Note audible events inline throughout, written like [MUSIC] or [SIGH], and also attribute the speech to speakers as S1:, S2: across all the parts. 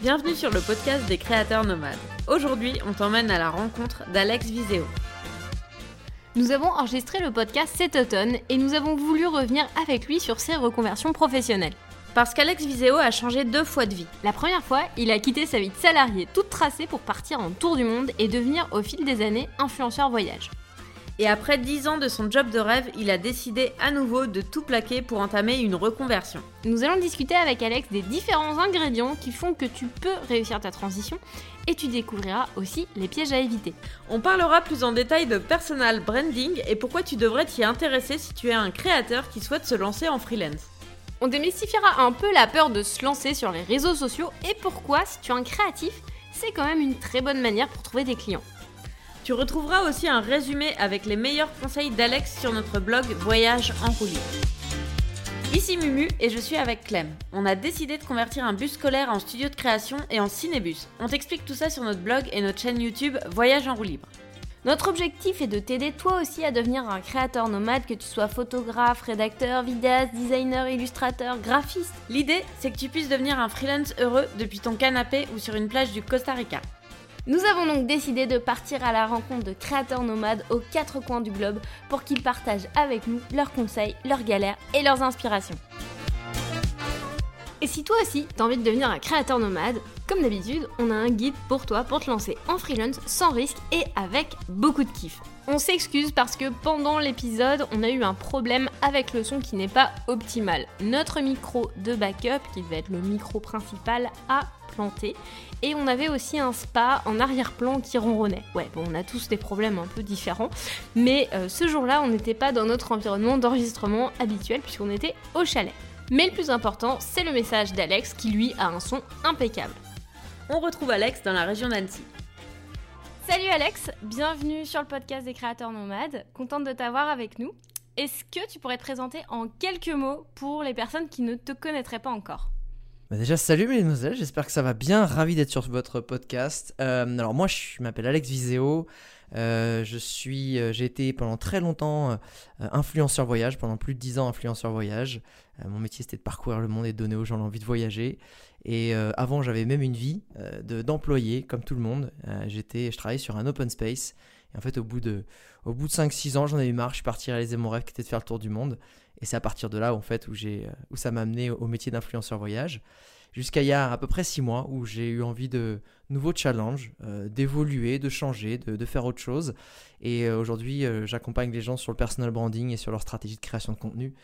S1: Bienvenue sur le podcast des créateurs nomades. Aujourd'hui, on t'emmène à la rencontre d'Alex Viseo.
S2: Nous avons enregistré le podcast cet automne et nous avons voulu revenir avec lui sur ses reconversions professionnelles.
S1: Parce qu'Alex Viseo a changé deux fois de vie.
S2: La première fois, il a quitté sa vie de salarié toute tracée pour partir en tour du monde et devenir au fil des années influenceur voyage.
S1: Et après 10 ans de son job de rêve, il a décidé à nouveau de tout plaquer pour entamer une reconversion.
S2: Nous allons discuter avec Alex des différents ingrédients qui font que tu peux réussir ta transition et tu découvriras aussi les pièges à éviter.
S1: On parlera plus en détail de personal branding et pourquoi tu devrais t'y intéresser si tu es un créateur qui souhaite se lancer en freelance.
S2: On démystifiera un peu la peur de se lancer sur les réseaux sociaux et pourquoi, si tu es un créatif, c'est quand même une très bonne manière pour trouver des clients.
S1: Tu retrouveras aussi un résumé avec les meilleurs conseils d'Alex sur notre blog Voyage en roulis. Ici Mumu et je suis avec Clem. On a décidé de convertir un bus scolaire en studio de création et en cinébus. On t'explique tout ça sur notre blog et notre chaîne YouTube Voyage en roue libre.
S2: Notre objectif est de t'aider toi aussi à devenir un créateur nomade, que tu sois photographe, rédacteur, vidéaste, designer, illustrateur, graphiste.
S1: L'idée, c'est que tu puisses devenir un freelance heureux depuis ton canapé ou sur une plage du Costa Rica.
S2: Nous avons donc décidé de partir à la rencontre de créateurs nomades aux quatre coins du globe pour qu'ils partagent avec nous leurs conseils, leurs galères et leurs inspirations. Et si toi aussi, t'as envie de devenir un créateur nomade, comme d'habitude, on a un guide pour toi pour te lancer en freelance sans risque et avec beaucoup de kiff. On s'excuse parce que pendant l'épisode, on a eu un problème avec le son qui n'est pas optimal. Notre micro de backup, qui devait être le micro principal, a planté. Et on avait aussi un spa en arrière-plan qui ronronnait. Ouais, bon, on a tous des problèmes un peu différents. Mais euh, ce jour-là, on n'était pas dans notre environnement d'enregistrement habituel puisqu'on était au chalet. Mais le plus important, c'est le message d'Alex qui lui a un son impeccable.
S1: On retrouve Alex dans la région d'Annecy.
S2: Salut Alex, bienvenue sur le podcast des créateurs nomades. Contente de t'avoir avec nous. Est-ce que tu pourrais te présenter en quelques mots pour les personnes qui ne te connaîtraient pas encore?
S3: Bah déjà, salut mesdemoiselles, j'espère que ça va bien. Ravi d'être sur votre podcast. Euh, alors moi, je m'appelle Alex Viseo. Euh, je suis, euh, j'ai été pendant très longtemps influenceur voyage, pendant plus de 10 ans influenceur voyage. mon métier c'était de parcourir le monde et de donner aux gens l'envie de voyager. Et avant, j'avais même une vie d'employé, comme tout le monde. j'étais, je travaillais sur un open space. Et en fait, au bout de, au bout de 5-6 ans, j'en ai eu marre. Je suis parti réaliser mon rêve qui était de faire le tour du monde. Et c'est à partir de là en fait, où, euh, où ça m'a amené au métier d'influenceur voyage. Jusqu'à il y a à peu près six mois où j'ai eu envie de nouveaux challenges, euh, d'évoluer, de changer, de, faire autre chose. Et euh, aujourd'hui, j'accompagne les gens sur le personal branding et sur leur stratégie de création de contenu.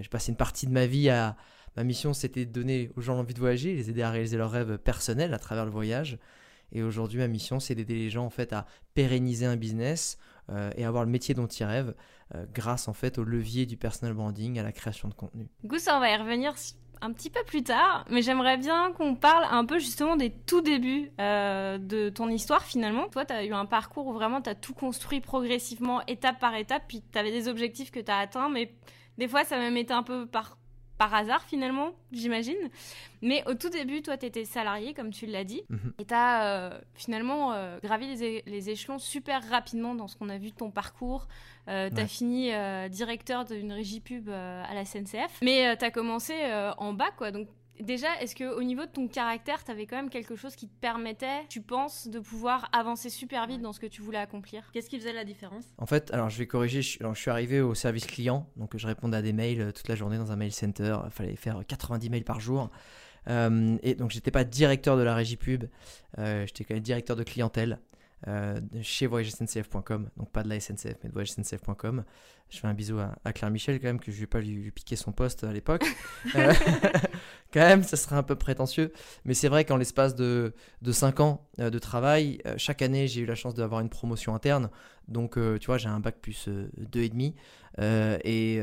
S3: j'ai passé une partie de ma vie à. Ma mission, c'était de donner aux gens l'envie de voyager, les aider à réaliser leurs rêves personnels à travers le voyage. Et aujourd'hui, ma mission, c'est d'aider les gens en fait à pérenniser un business et avoir le métier dont ils rêvent. Euh, grâce en fait au levier du personal branding, à la création de contenu.
S2: Ça, on va y revenir un petit peu plus tard, mais j'aimerais bien qu'on parle un peu justement des tout débuts euh, de ton histoire finalement. Toi, tu as eu un parcours où vraiment tu as tout construit progressivement, étape par étape, puis tu avais des objectifs que tu as atteints, mais des fois ça même été un peu par par hasard finalement, j'imagine. Mais au tout début, toi, tu étais salarié, comme tu l'as dit, mhm. et tu as euh, finalement euh, gravi les, échelons super rapidement dans ce qu'on a vu de ton parcours. Euh, tu as fini directeur d'une régie pub à la SNCF, mais tu as commencé en bas, quoi. Donc Déjà, est-ce qu'au niveau de ton caractère, tu avais quand même quelque chose qui te permettait, tu penses, de pouvoir avancer super vite dans ce que tu voulais accomplir?
S1: Qu'est-ce qui faisait la différence?
S3: En fait, alors je vais corriger, je, je suis arrivé au service client, donc je répondais à des mails euh, toute la journée dans un mail center, il fallait faire 90 mails par jour. Euh, et donc j'étais pas directeur de la régie pub, euh, j'étais quand même directeur de clientèle. Euh, chez voyagesncf.com, donc pas de la SNCF, mais de voyagesncf.com. Je fais un bisou à, Claire Michel quand même, que je vais pas lui, piquer son poste à l'époque. [LAUGHS] Euh, quand même, ça serait un peu prétentieux. Mais c'est vrai qu'en l'espace de, de 5 ans euh, de travail, chaque année, j'ai eu la chance d'avoir une promotion interne. Donc, tu vois, j'ai un bac plus 2,5. et,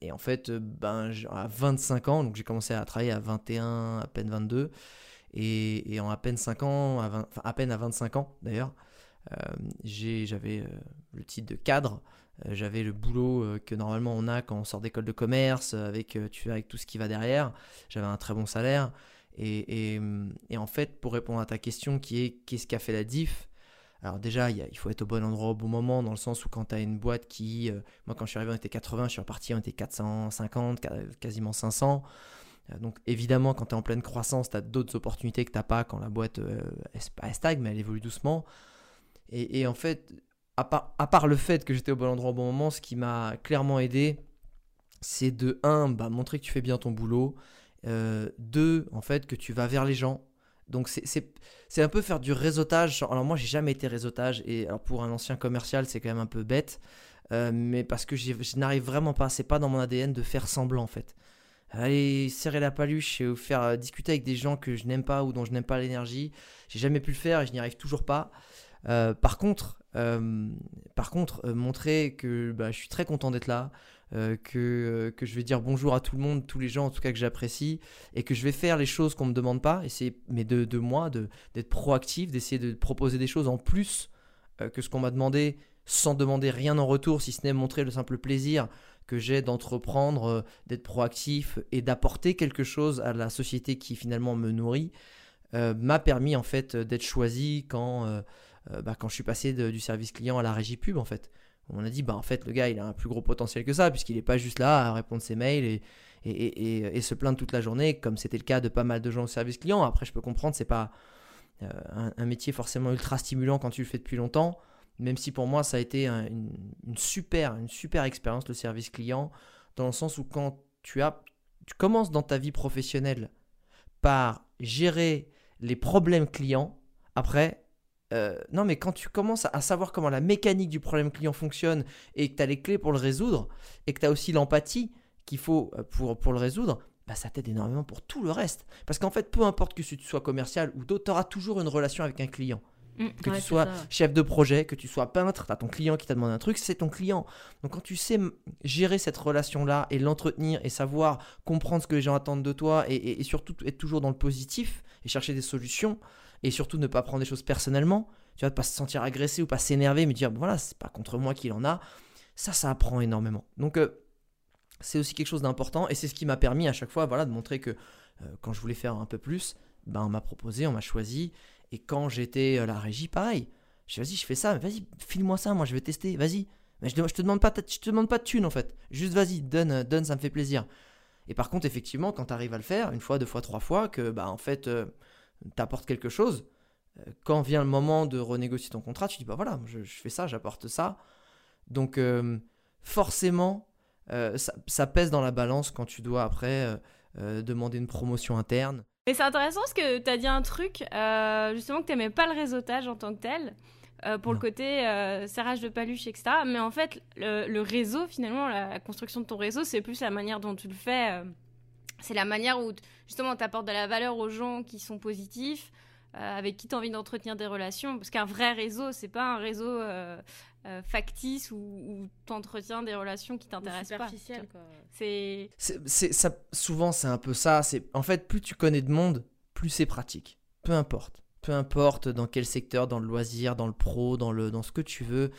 S3: et en fait, ben, à 25 ans, donc j'ai commencé à travailler à 21, à peine 22. Et, en à peine 5 ans, à, peine à 25 ans d'ailleurs, euh, j'avais euh, le titre de cadre, euh, j'avais le boulot que normalement on a quand on sort d'école de commerce, avec, tu avec tout ce qui va derrière, j'avais un très bon salaire. Et, et, en fait, pour répondre à ta question qui est qu'est-ce qui a fait la diff? Alors déjà, il, faut être au bon endroit au bon moment, dans le sens où quand tu as une boîte qui... moi quand je suis arrivé on était 80, je suis reparti on était 450, quasiment 500. Euh, donc évidemment, quand tu es en pleine croissance, tu as d'autres opportunités que tu pas quand la boîte euh, elle stagne, mais elle évolue doucement. Et, en fait, à part, le fait que j'étais au bon endroit au bon moment, ce qui m'a clairement aidé, c'est de 1, bah, montrer que tu fais bien ton boulot, 2, en fait, que tu vas vers les gens. Donc c'est un peu faire du réseautage. Alors moi j'ai jamais été réseautage et alors pour un ancien commercial c'est quand même un peu bête, euh, mais parce que je n'arrive vraiment pas, c'est pas dans mon ADN de faire semblant en fait. Aller serrer la paluche et faire euh, discuter avec des gens que je n'aime pas ou dont je n'aime pas l'énergie, j'ai jamais pu le faire et je n'y arrive toujours pas. Euh, par contre, par contre montrer que bah, je suis très content d'être là, euh, que, euh, que je vais dire bonjour à tout le monde, tous les gens en tout cas que j'apprécie, et que je vais faire les choses qu'on ne me demande pas, mais de, de moi, d'être proactif, d'essayer de proposer des choses en plus euh, que ce qu'on m'a demandé, sans demander rien en retour, si ce n'est montrer le simple plaisir que j'ai d'entreprendre, d'être proactif et d'apporter quelque chose à la société qui finalement me nourrit, m'a permis en fait d'être choisi quand, bah, quand je suis passé du service client à la régie pub en fait on a dit, bah en fait, le gars, il a un plus gros potentiel que ça, puisqu'il n'est pas juste là à répondre ses mails et, se plaindre toute la journée, comme c'était le cas de pas mal de gens au service client. Après, je peux comprendre, c'est pas euh, un, métier forcément ultra stimulant quand tu le fais depuis longtemps, même si pour moi, ça a été une, super, une super expérience, le service client, dans le sens où quand tu as, tu commences dans ta vie professionnelle par gérer les problèmes clients, après, euh, non, mais quand tu commences à savoir comment la mécanique du problème client fonctionne et que tu as les clés pour le résoudre et que tu as aussi l'empathie qu'il faut euh, pour, pour le résoudre, bah, ça t'aide énormément pour tout le reste. Parce qu'en fait, peu importe que tu sois commercial ou d'autre, tu auras toujours une relation avec un client. Mmh, que tu sois chef de projet, que tu sois peintre, tu as ton client qui t'a demandé un truc, c'est ton client. Donc quand tu sais gérer cette relation-là et l'entretenir et savoir comprendre ce que les gens attendent de toi et surtout être toujours dans le positif et chercher des solutions, et surtout ne pas prendre des choses personnellement, tu vas pas se sentir agressé ou pas s'énerver, mais dire voilà, c'est pas contre moi qu'il en a. Ça, ça apprend énormément. Donc, euh, c'est aussi quelque chose d'important et c'est ce qui m'a permis à chaque fois voilà, de montrer que euh, quand je voulais faire un peu plus, ben, on m'a proposé, on m'a choisi. Et quand j'étais à la régie, pareil. Je vas-y, je fais ça, vas-y, file-moi ça, moi je vais tester, vas-y. Mais je, je te demande pas, je te demande pas de thune en fait. Juste vas-y, donne, donne, ça me fait plaisir. Et par contre, effectivement, quand tu arrives à le faire, une fois, deux fois, trois fois, que bah en fait, euh, t'apportes quelque chose, euh, quand vient le moment de renégocier ton contrat, tu dis bah voilà, je, fais ça, j'apporte ça. Donc euh, forcément, euh, ça, pèse dans la balance quand tu dois après demander une promotion interne.
S2: Mais c'est intéressant parce que tu as dit un truc, justement que tu n'aimais pas le réseautage en tant que tel. pour le côté serrage de paluche, etc. Mais en fait, le, réseau, finalement, la, construction de ton réseau, c'est plus la manière dont tu le fais c'est la manière où justement tu apportes de la valeur aux gens qui sont positifs, euh, avec qui tu as envie d'entretenir des relations. Parce qu'un vrai réseau, c'est pas un réseau euh, euh, factice où, tu entretiens des relations qui t'intéressent pas.
S3: C'est ça souvent c'est un peu ça. C'est en fait plus tu connais de monde, plus c'est pratique. Peu importe, peu importe dans quel secteur, dans le loisir, dans le pro, dans le dans ce que tu veux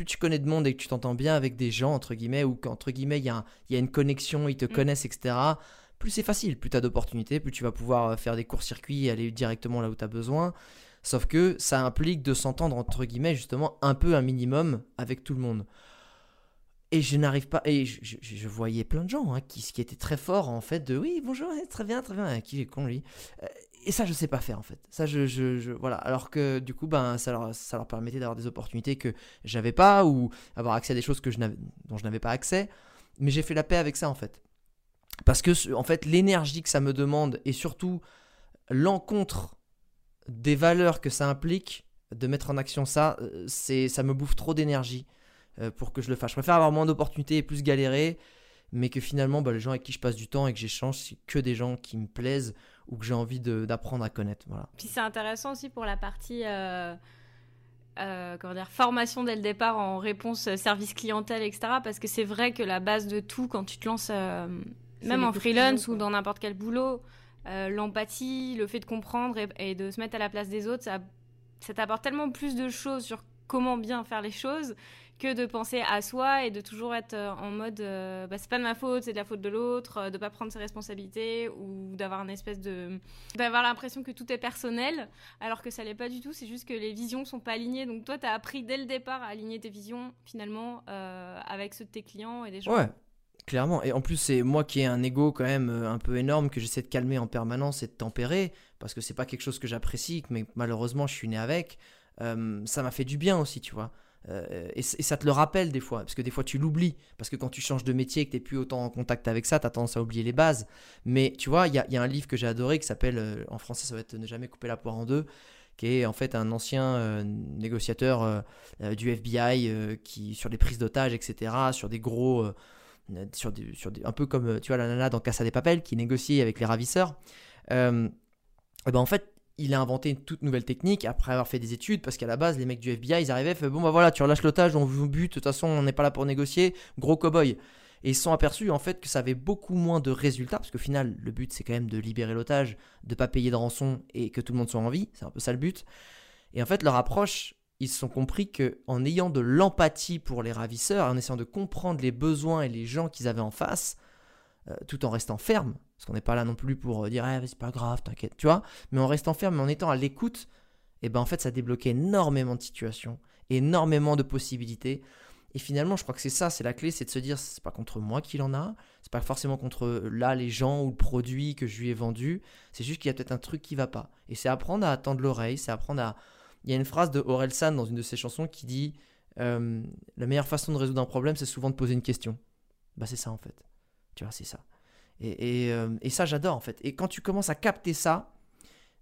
S3: plus tu connais de monde et que tu t'entends bien avec des gens, entre guillemets, ou qu'entre guillemets, il y, a y a une connexion, ils te mm. connaissent, etc., plus c'est facile, plus tu as d'opportunités, plus tu vas pouvoir euh, faire des courts-circuits et aller directement là où tu as besoin. Sauf que ça implique de s'entendre, entre guillemets, justement, un peu un minimum avec tout le monde. Et je n'arrive pas. Et je, voyais plein de gens hein, qui, qui étaient très forts, en fait, de oui, bonjour, très bien, très bien, qui est con, lui. Euh, et ça, je sais pas faire, en fait. Ça, je. je, voilà. Alors que, du coup, ben, ça, leur, permettait d'avoir des opportunités que j'avais pas, ou avoir accès à des choses que dont je n'avais pas accès. Mais j'ai fait la paix avec ça, en fait. Parce que, en fait, l'énergie que ça me demande et surtout l'encontre des valeurs que ça implique de mettre en action ça, euh, c'est ça me bouffe trop d'énergie euh, pour que je le fasse. Je préfère avoir moins d'opportunités et plus galérer, mais que finalement, bah, les gens avec qui je passe du temps et que j'échange, c'est que des gens qui me plaisent ou que j'ai envie d'apprendre à connaître. Voilà.
S2: Puis c'est intéressant aussi pour la partie euh, comment dire, formation dès le départ en réponse service clientèle, etc. Parce que c'est vrai que la base de tout, quand tu te lances même en freelance ou dans n'importe quel boulot, euh, l'empathie, le fait de comprendre et, de se mettre à la place des autres, ça, ça t'apporte tellement plus de choses sur comment bien faire les choses que de penser à soi et de toujours être euh, en mode euh, bah, c'est pas de ma faute, c'est de la faute de l'autre, de pas prendre ses responsabilités ou d'avoir une espèce de d'avoir l'impression que tout est personnel alors que ça l'est pas du tout, c'est juste que les visions sont pas alignées. Donc toi tu as appris dès le départ à aligner tes visions finalement avec ceux de tes clients et des gens.
S3: Ouais Clairement. Et en plus, c'est moi qui ai un ego quand même euh, un peu énorme que j'essaie de calmer en permanence et de tempérer parce que c'est pas quelque chose que j'apprécie, mais malheureusement je suis né avec. Euh, ça m'a fait du bien aussi, tu vois. Euh, et, ça te le rappelle des fois, parce que des fois tu l'oublies, parce que quand tu changes de métier et que tu n'es plus autant en contact avec ça, tu as tendance à oublier les bases. Mais tu vois, il y, a, un livre que j'ai adoré qui s'appelle, en français ça va être Ne jamais couper la poire en deux, qui est en fait un ancien négociateur du FBI qui, sur des prises d'otages, etc., sur des gros sur, sur un peu comme euh, tu vois la nana dans Casa des Papel qui négocie avec les ravisseurs. Euh, et ben en fait, il a inventé une toute nouvelle technique après avoir fait des études parce qu'à la base, les mecs du FBI, ils arrivaient, fait, bon bah voilà, tu relâches l'otage, on vous bute, de toute façon, on n'est pas là pour négocier, gros cowboy. Et ils se sont aperçus en fait que ça avait beaucoup moins de résultats parce qu'au final, le but c'est quand même de libérer l'otage, de pas payer de rançon et que tout le monde soit en vie, c'est un peu ça le but. Et en fait, leur approche ils se sont compris que en ayant de l'empathie pour les ravisseurs, en essayant de comprendre les besoins et les gens qu'ils avaient en face, euh, tout en restant ferme, parce qu'on n'est pas là non plus pour euh, dire eh, c'est pas grave, t'inquiète, tu vois, mais en restant ferme, mais en étant à l'écoute, et eh ben en fait ça débloquait énormément de situations, énormément de possibilités. Et finalement, je crois que c'est ça, c'est la clé, c'est de se dire c'est pas contre moi qu'il en a, c'est pas forcément contre là les gens ou le produit que je lui ai vendu, c'est juste qu'il y a peut-être un truc qui va pas. Et c'est apprendre à attendre l'oreille, c'est apprendre à il y a une phrase de San dans une de ses chansons qui dit euh, La meilleure façon de résoudre un problème, c'est souvent de poser une question. Bah, c'est ça en fait. Tu vois, c'est ça. Et, euh, ça, j'adore en fait. Et quand tu commences à capter ça,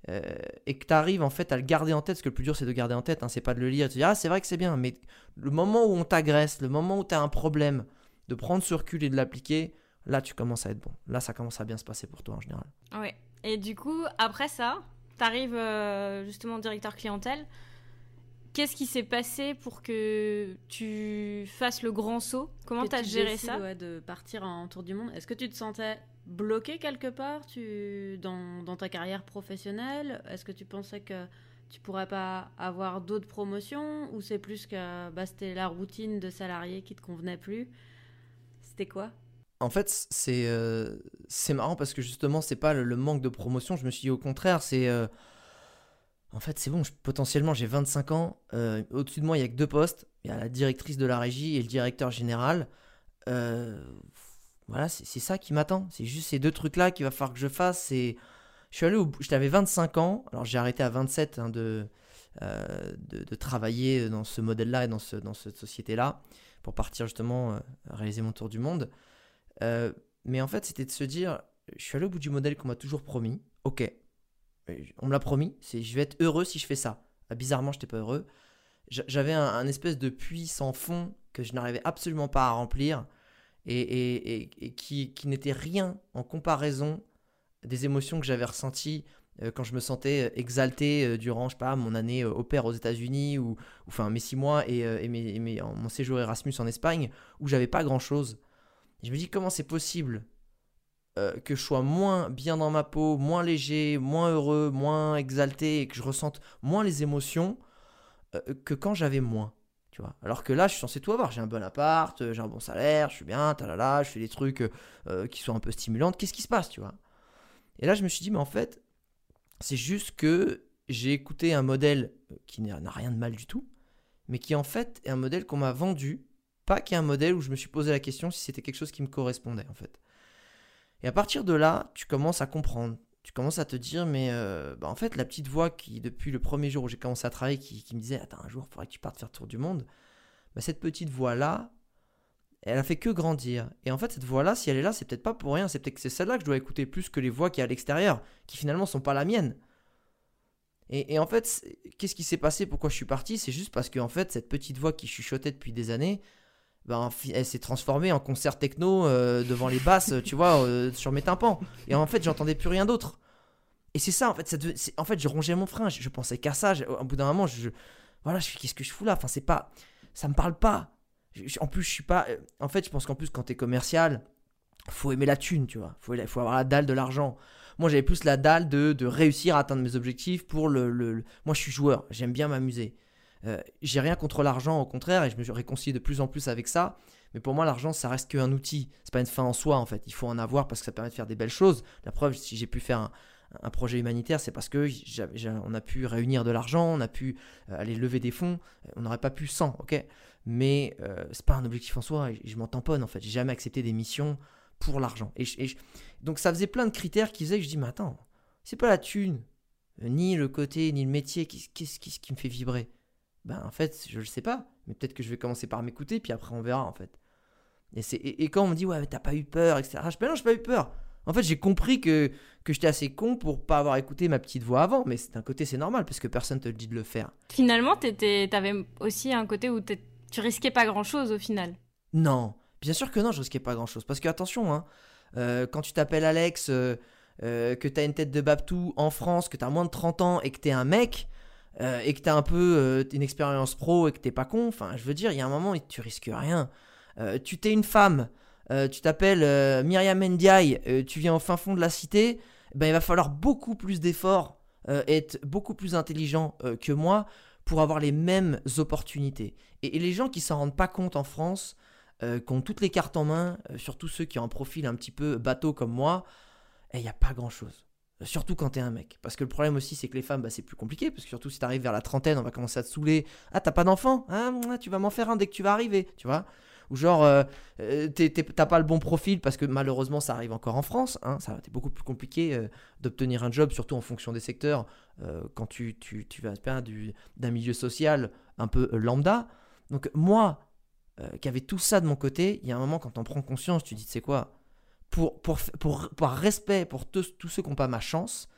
S3: euh, et que tu arrives en fait à le garder en tête, parce que le plus dur c'est de garder en tête, hein, c'est pas de le lire et de te dire Ah, c'est vrai que c'est bien, mais le moment où on t'agresse, le moment où tu as un problème, de prendre ce recul et de l'appliquer, là tu commences à être bon. Là, ça commence à bien se passer pour toi en général.
S2: Ouais. Et du coup, après ça, T'arrives euh, justement directeur clientèle. Qu'est-ce qui s'est passé pour que tu fasses le grand saut? Comment tu as géré ça?
S1: ouais, De partir en tour du monde? Est-ce que tu te sentais bloqué quelque part tu, dans, dans ta carrière professionnelle? Est-ce que tu pensais que tu pourrais pas avoir d'autres promotions? Ou c'est plus que bah, c'était la routine de salarié qui te convenait plus? C'était quoi?
S3: En fait, c'est euh, marrant parce que justement, c'est pas le, manque de promotion. Je me suis dit au contraire, c'est. Euh, en fait, c'est bon, potentiellement j'ai 25 ans. Euh, au-dessus de moi, il y a que deux postes. Il y a la directrice de la régie et le directeur général. voilà, c'est ça qui m'attend. C'est juste ces deux trucs-là qu'il va falloir que je fasse. Je suis allé au J'avais 25 ans. Alors j'ai arrêté à 27 hein, de, de, de, travailler dans ce modèle-là et dans, ce, dans cette société-là pour partir justement réaliser mon tour du monde. Euh, mais en fait, c'était de se dire, je suis allé au bout du modèle qu'on m'a toujours promis. Ok, on me l'a promis, je vais être heureux si je fais ça. Ah, bizarrement, je n'étais pas heureux. J'avais un, espèce de puits sans fond que je n'arrivais absolument pas à remplir et, qui, n'était rien en comparaison des émotions que j'avais ressenties euh, quand je me sentais exalté euh, durant, je sais pas, mon année au père aux États-Unis ou, enfin mes six mois et, mon séjour Erasmus en Espagne où j'avais pas grand chose je me dis comment c'est possible euh, que je sois moins bien dans ma peau, moins léger, moins heureux, moins exalté et que je ressente moins les émotions euh, que quand j'avais moins. Tu vois Alors que là, je suis censé tout avoir. J'ai un bon appart, euh, j'ai un bon salaire, je suis bien, talala, je fais des trucs qui sont un peu stimulants. Qu'est-ce qui se passe, tu vois? Et là, je me suis dit, mais en fait, c'est juste que j'ai écouté un modèle qui n'a rien de mal du tout, mais qui en fait est un modèle qu'on m'a vendu pas qu'il y ait un modèle où je me suis posé la question si c'était quelque chose qui me correspondait en fait. Et à partir de là, tu commences à comprendre. Tu commences à te dire, mais euh, bah, en fait, la petite voix qui, depuis le premier jour où j'ai commencé à travailler, qui, me disait, attends, un jour, il faudrait que tu partes faire tour du monde, bah, cette petite voix-là, elle a fait que grandir. Et en fait, cette voix-là, si elle est là, c'est peut-être pas pour rien. C'est peut-être que c'est celle-là que je dois écouter plus que les voix qui à l'extérieur, qui finalement sont pas la mienne. Et, et en fait, qu'est-ce qui s'est passé? Pourquoi je suis parti? C'est juste parce que en fait, cette petite voix qui chuchotait depuis des années, ben, elle s'est transformée en concert techno euh, devant les basses, tu vois, euh, sur mes tympans. Et en fait, j'entendais plus rien d'autre. Et c'est ça, en fait, ça en fait, je rongeais mon frein, je, pensais qu'à ça. au bout d'un moment, je, voilà, je qu'est-ce que je fous là? Enfin, c'est pas, ça me parle pas. en plus, je suis pas. Euh, en fait, je pense qu'en plus, quand t'es commercial, faut aimer la thune, tu vois. Faut, faut avoir la dalle de l'argent. Moi, j'avais plus la dalle de, de, réussir à atteindre mes objectifs pour le, le... Moi, je suis joueur, j'aime bien m'amuser. Euh, j'ai rien contre l'argent, au contraire, et je me réconcilie de plus en plus avec ça. Mais pour moi, l'argent, ça reste qu'un outil. C'est pas une fin en soi, en fait. Il faut en avoir parce que ça permet de faire des belles choses. La preuve, si j'ai pu faire un projet humanitaire, c'est parce que on a pu réunir de l'argent, on a pu euh, aller lever des fonds. On n'aurait pas pu sans, ok? Mais euh, c'est pas un objectif en soi. et Je m'en tamponne en fait. J'ai jamais accepté des missions pour l'argent. Et, je- je- donc ça faisait plein de critères qui faisaient que je dis, mais attends, c'est pas la thune, euh, ni le côté, ni le métier, qu'est-ce qu'est-ce- qu'est-ce qui me fait vibrer? Ben en fait, je le sais pas. Mais peut-être que je vais commencer par m'écouter, puis après on verra en fait. Et, c'est- et, et quand on me dit, ouais, mais t'as pas eu peur, etc. Je dis, Ben non, j'ai pas eu peur. En fait, j'ai compris que, que j'étais assez con pour pas avoir écouté ma petite voix avant, mais c'est- d'un côté, c'est normal parce que personne te le dit de le faire.
S2: Finalement, t'étais- t'avais aussi un côté où tu risquais pas grand-chose au final.
S3: Non, bien sûr que non, je risquais pas grand chose. Parce que attention, hein, euh, quand tu t'appelles Alex, euh, euh, que t'as une tête de Babtou en France, que t'as moins de 30 ans et que t'es un mec, euh, et que t'as un peu euh, une expérience pro et que t'es pas con, enfin, je veux dire, il y a un moment, tu risques rien. Euh, tu t'es une femme, tu t'appelles Myriam Ndiaye, tu viens au fin fond de la cité, ben, il va falloir beaucoup plus d'efforts, être beaucoup plus intelligent que moi pour avoir les mêmes opportunités. Et, et les gens qui s'en rendent pas compte en France, qui ont toutes les cartes en main, surtout ceux qui ont un profil un petit peu bateau comme moi, il n'y a pas grand-chose. Euh, Surtout quand t'es un mec. Parce que le problème aussi, c'est que les femmes, bah, c'est plus compliqué. Parce que surtout si t'arrives vers la trentaine, on va commencer à te saouler. Ah, t'as pas d'enfant mouah, Tu vas m'en faire un dès que tu vas arriver, tu vois Ou genre, euh, euh, t'as pas le bon profil parce que malheureusement, ça arrive encore en France. Hein, c'est beaucoup plus compliqué euh, d'obtenir un job, surtout en fonction des secteurs. euh, quand tu, tu, tu vas d'un milieu social un peu euh, lambda. Donc moi, euh, qui avait tout ça de mon côté, il y a un moment quand on prend conscience, tu dis, tu sais quoi, pour, pour, pour, par respect pour tous, tous ceux qui n'ont pas ma chance,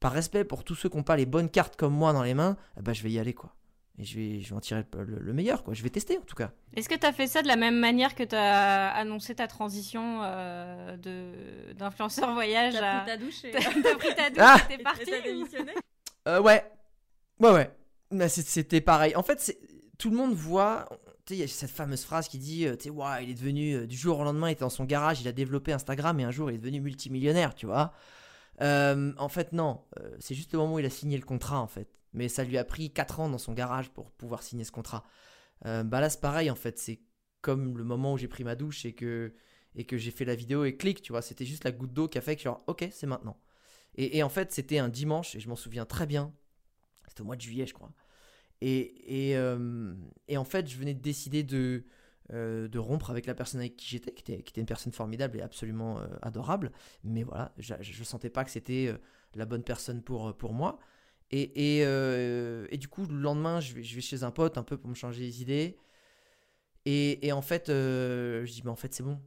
S3: par respect pour tous ceux qui n'ont pas les bonnes cartes comme moi dans les mains, ben, je vais y aller, quoi. Et je vais, je vais en tirer le, le- le meilleur, quoi. Je vais tester, en tout cas.
S2: Est-ce que t'as fait ça de la même manière que t'as annoncé ta transition euh, de d'influenceur voyage
S1: T'as
S2: à...
S1: pris ta douche et [LAUGHS]
S2: T'as pris ta douche,
S3: Ah
S2: t'es
S1: et
S2: parti
S1: t'as démissionné?
S3: Euh, ouais. Ouais, ouais. C'était pareil. En fait, c'est- tout le monde voit. Il y a cette fameuse phrase qui dit euh, Tu sais, ouais, il est devenu. euh, du jour au lendemain, il était dans son garage, il a développé Instagram et un jour, il est devenu multimillionnaire, tu vois. Euh, en fait, non. C'est juste le moment où il a signé le contrat, en fait. Mais ça lui a pris 4 ans dans son garage pour pouvoir signer ce contrat. Euh, bah là, c'est pareil, en fait. C'est comme le moment où j'ai pris ma douche et que, et que j'ai fait la vidéo et clic, tu vois. C'était juste la goutte d'eau qui a fait que, genre, ok, c'est maintenant. Et, et en fait, c'était un dimanche, et je m'en souviens très bien. C'était au mois de juillet, je crois. Euh, et en fait, je venais de décider de, euh, de rompre avec la personne avec qui j'étais, qui était, une personne formidable et absolument euh, adorable. Mais voilà, je ne sentais pas que c'était la bonne personne pour, moi. Et, du coup, le lendemain, je vais, chez un pote un peu pour me changer les idées. Et, en fait, je dis, mais en fait, c'est bon.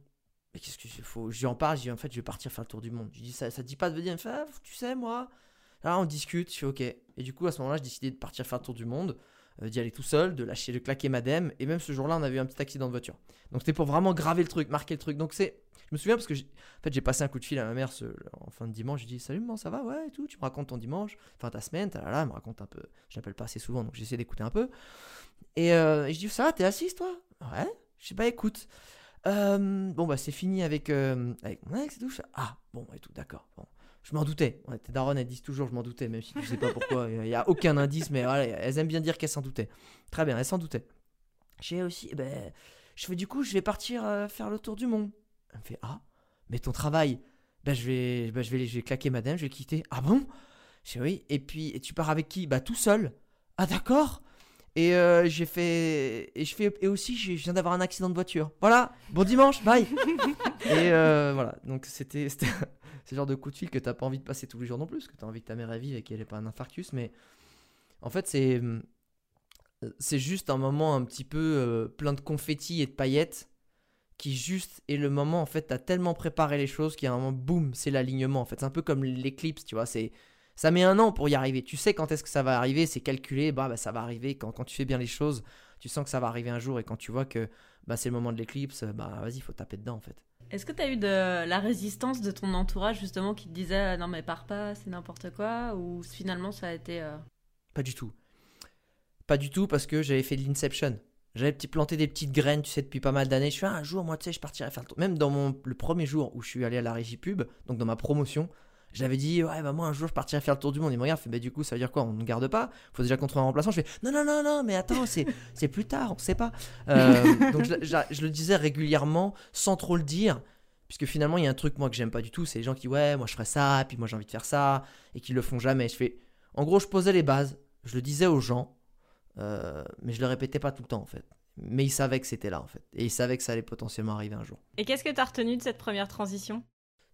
S3: Mais qu'est-ce que je lui en parle, je dis, en fait, je vais partir faire le tour du monde. Je dis, ça, ça te dit pas de venir me fait, ah, tu sais, moi. Là, on discute, je fais, ok. Et du coup, à ce moment-là, j'ai décidé de partir faire le tour du monde, euh, d'y aller tout seul, de lâcher, de claquer madame. Et même ce jour-là, on avait eu un petit accident de voiture. Donc, c'était pour vraiment graver le truc, marquer le truc. Donc, c'est. Je me souviens parce que j'ai- en fait, j'ai passé un coup de fil à ma mère ce- en fin de dimanche. Je dis Salut, maman, ça va? Ouais, et tout. Tu me racontes ton dimanche, enfin ta semaine, là, là, me raconte un peu. Je l'appelle pas assez souvent, donc j'essaie d'écouter un peu. Et, euh, et je dis Ça va, t'es assise toi Ouais. Je dis Bah écoute, euh, bon, bah c'est fini avec, euh, avec mon ex et tout. Je ah, bon, et tout, d'accord. Bon. Je m'en doutais. Ouais, tes darons, elles disent toujours je m'en doutais, même si tu sais pas pourquoi. Il n'y a aucun indice, mais voilà, elles aiment bien dire qu'elles s'en doutaient. Très bien, elles s'en doutaient. J'ai aussi, eh ben, je fais du coup, je vais partir euh, faire le tour du monde. Elle me fait, ah, mais ton travail, ben, je, vais, ben, je, vais, je vais claquer madame, je vais quitter. Ah bon? Je fais oui. Et puis, et tu pars avec qui? Bah tout seul. Ah d'accord. Et euh, j'ai fait, et je fais, et aussi, j'ai- je viens d'avoir un accident de voiture. Voilà. Bon dimanche, bye. [LAUGHS] et euh, voilà. Donc c'était, le genre de coup de fil que t'as pas envie de passer tous les jours non plus, que t'as envie que ta mère vive et qu'elle ait pas un infarctus. Mais en fait, c'est, c'est juste un moment un petit peu euh, plein de confettis et de paillettes qui juste est le moment en fait t'as tellement préparé les choses qu'il y a un moment boum c'est l'alignement en fait. C'est un peu comme l'éclipse tu vois c'est ça met un an pour y arriver. Tu sais quand est-ce que ça va arriver c'est calculé bah, bah, ça va arriver. Quand, quand tu fais bien les choses tu sens que ça va arriver un jour et quand tu vois que bah, c'est le moment de l'éclipse bah vas-y faut taper dedans en fait
S1: Est-ce que tu as eu de la résistance de ton entourage justement qui te disait non mais pars pas, c'est n'importe quoi ou finalement ça a été euh,
S3: Pas du tout. Pas du tout parce que j'avais fait de l'inception. J'avais planté des petites graines, tu sais, depuis pas mal d'années. Je fais ah, un jour, moi, tu sais, je partirai faire le tour. Même dans mon, le premier jour où je suis allé à la régie pub, donc dans ma promotion, j'avais dit, ouais, bah moi, un jour, je partirai faire le tour du monde. Il me regarde, fait, bah du coup, ça veut dire quoi On ne garde pas? Faut déjà qu'on trouve un remplaçant. Je fais, non, non, non, non, mais attends, c'est, [LAUGHS] c'est plus tard, on sait pas. Euh, [LAUGHS] donc je, je- je le disais régulièrement, sans trop le dire. Puisque finalement, il y a un truc, moi, que j'aime pas du tout, c'est les gens qui, ouais, moi je ferais ça, et puis moi j'ai envie de faire ça, et qui le font jamais. Je fais. En gros, je posais les bases, je le disais aux gens, euh, mais je le répétais pas tout le temps, en fait. Mais ils savaient que c'était là, en fait. Et ils savaient que ça allait potentiellement arriver un jour.
S2: Et qu'est-ce que tu as retenu de cette première transition?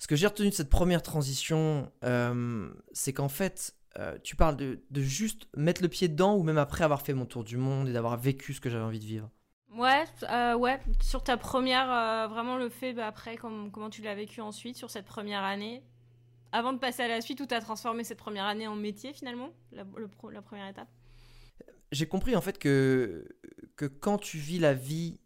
S3: Ce que j'ai retenu de cette première transition, euh, c'est qu'en fait, euh, tu parles de, de juste mettre le pied dedans, ou même après avoir fait mon tour du monde et d'avoir vécu ce que j'avais envie de vivre?
S2: Ouais, euh, ouais, sur ta première, vraiment le fait bah, après, comme, comment tu l'as vécu ensuite, sur cette première année, avant de passer à la suite, où tu as transformé cette première année en métier finalement, la, le pro- la première étape?
S3: J'ai compris en fait que, que quand tu vis la vie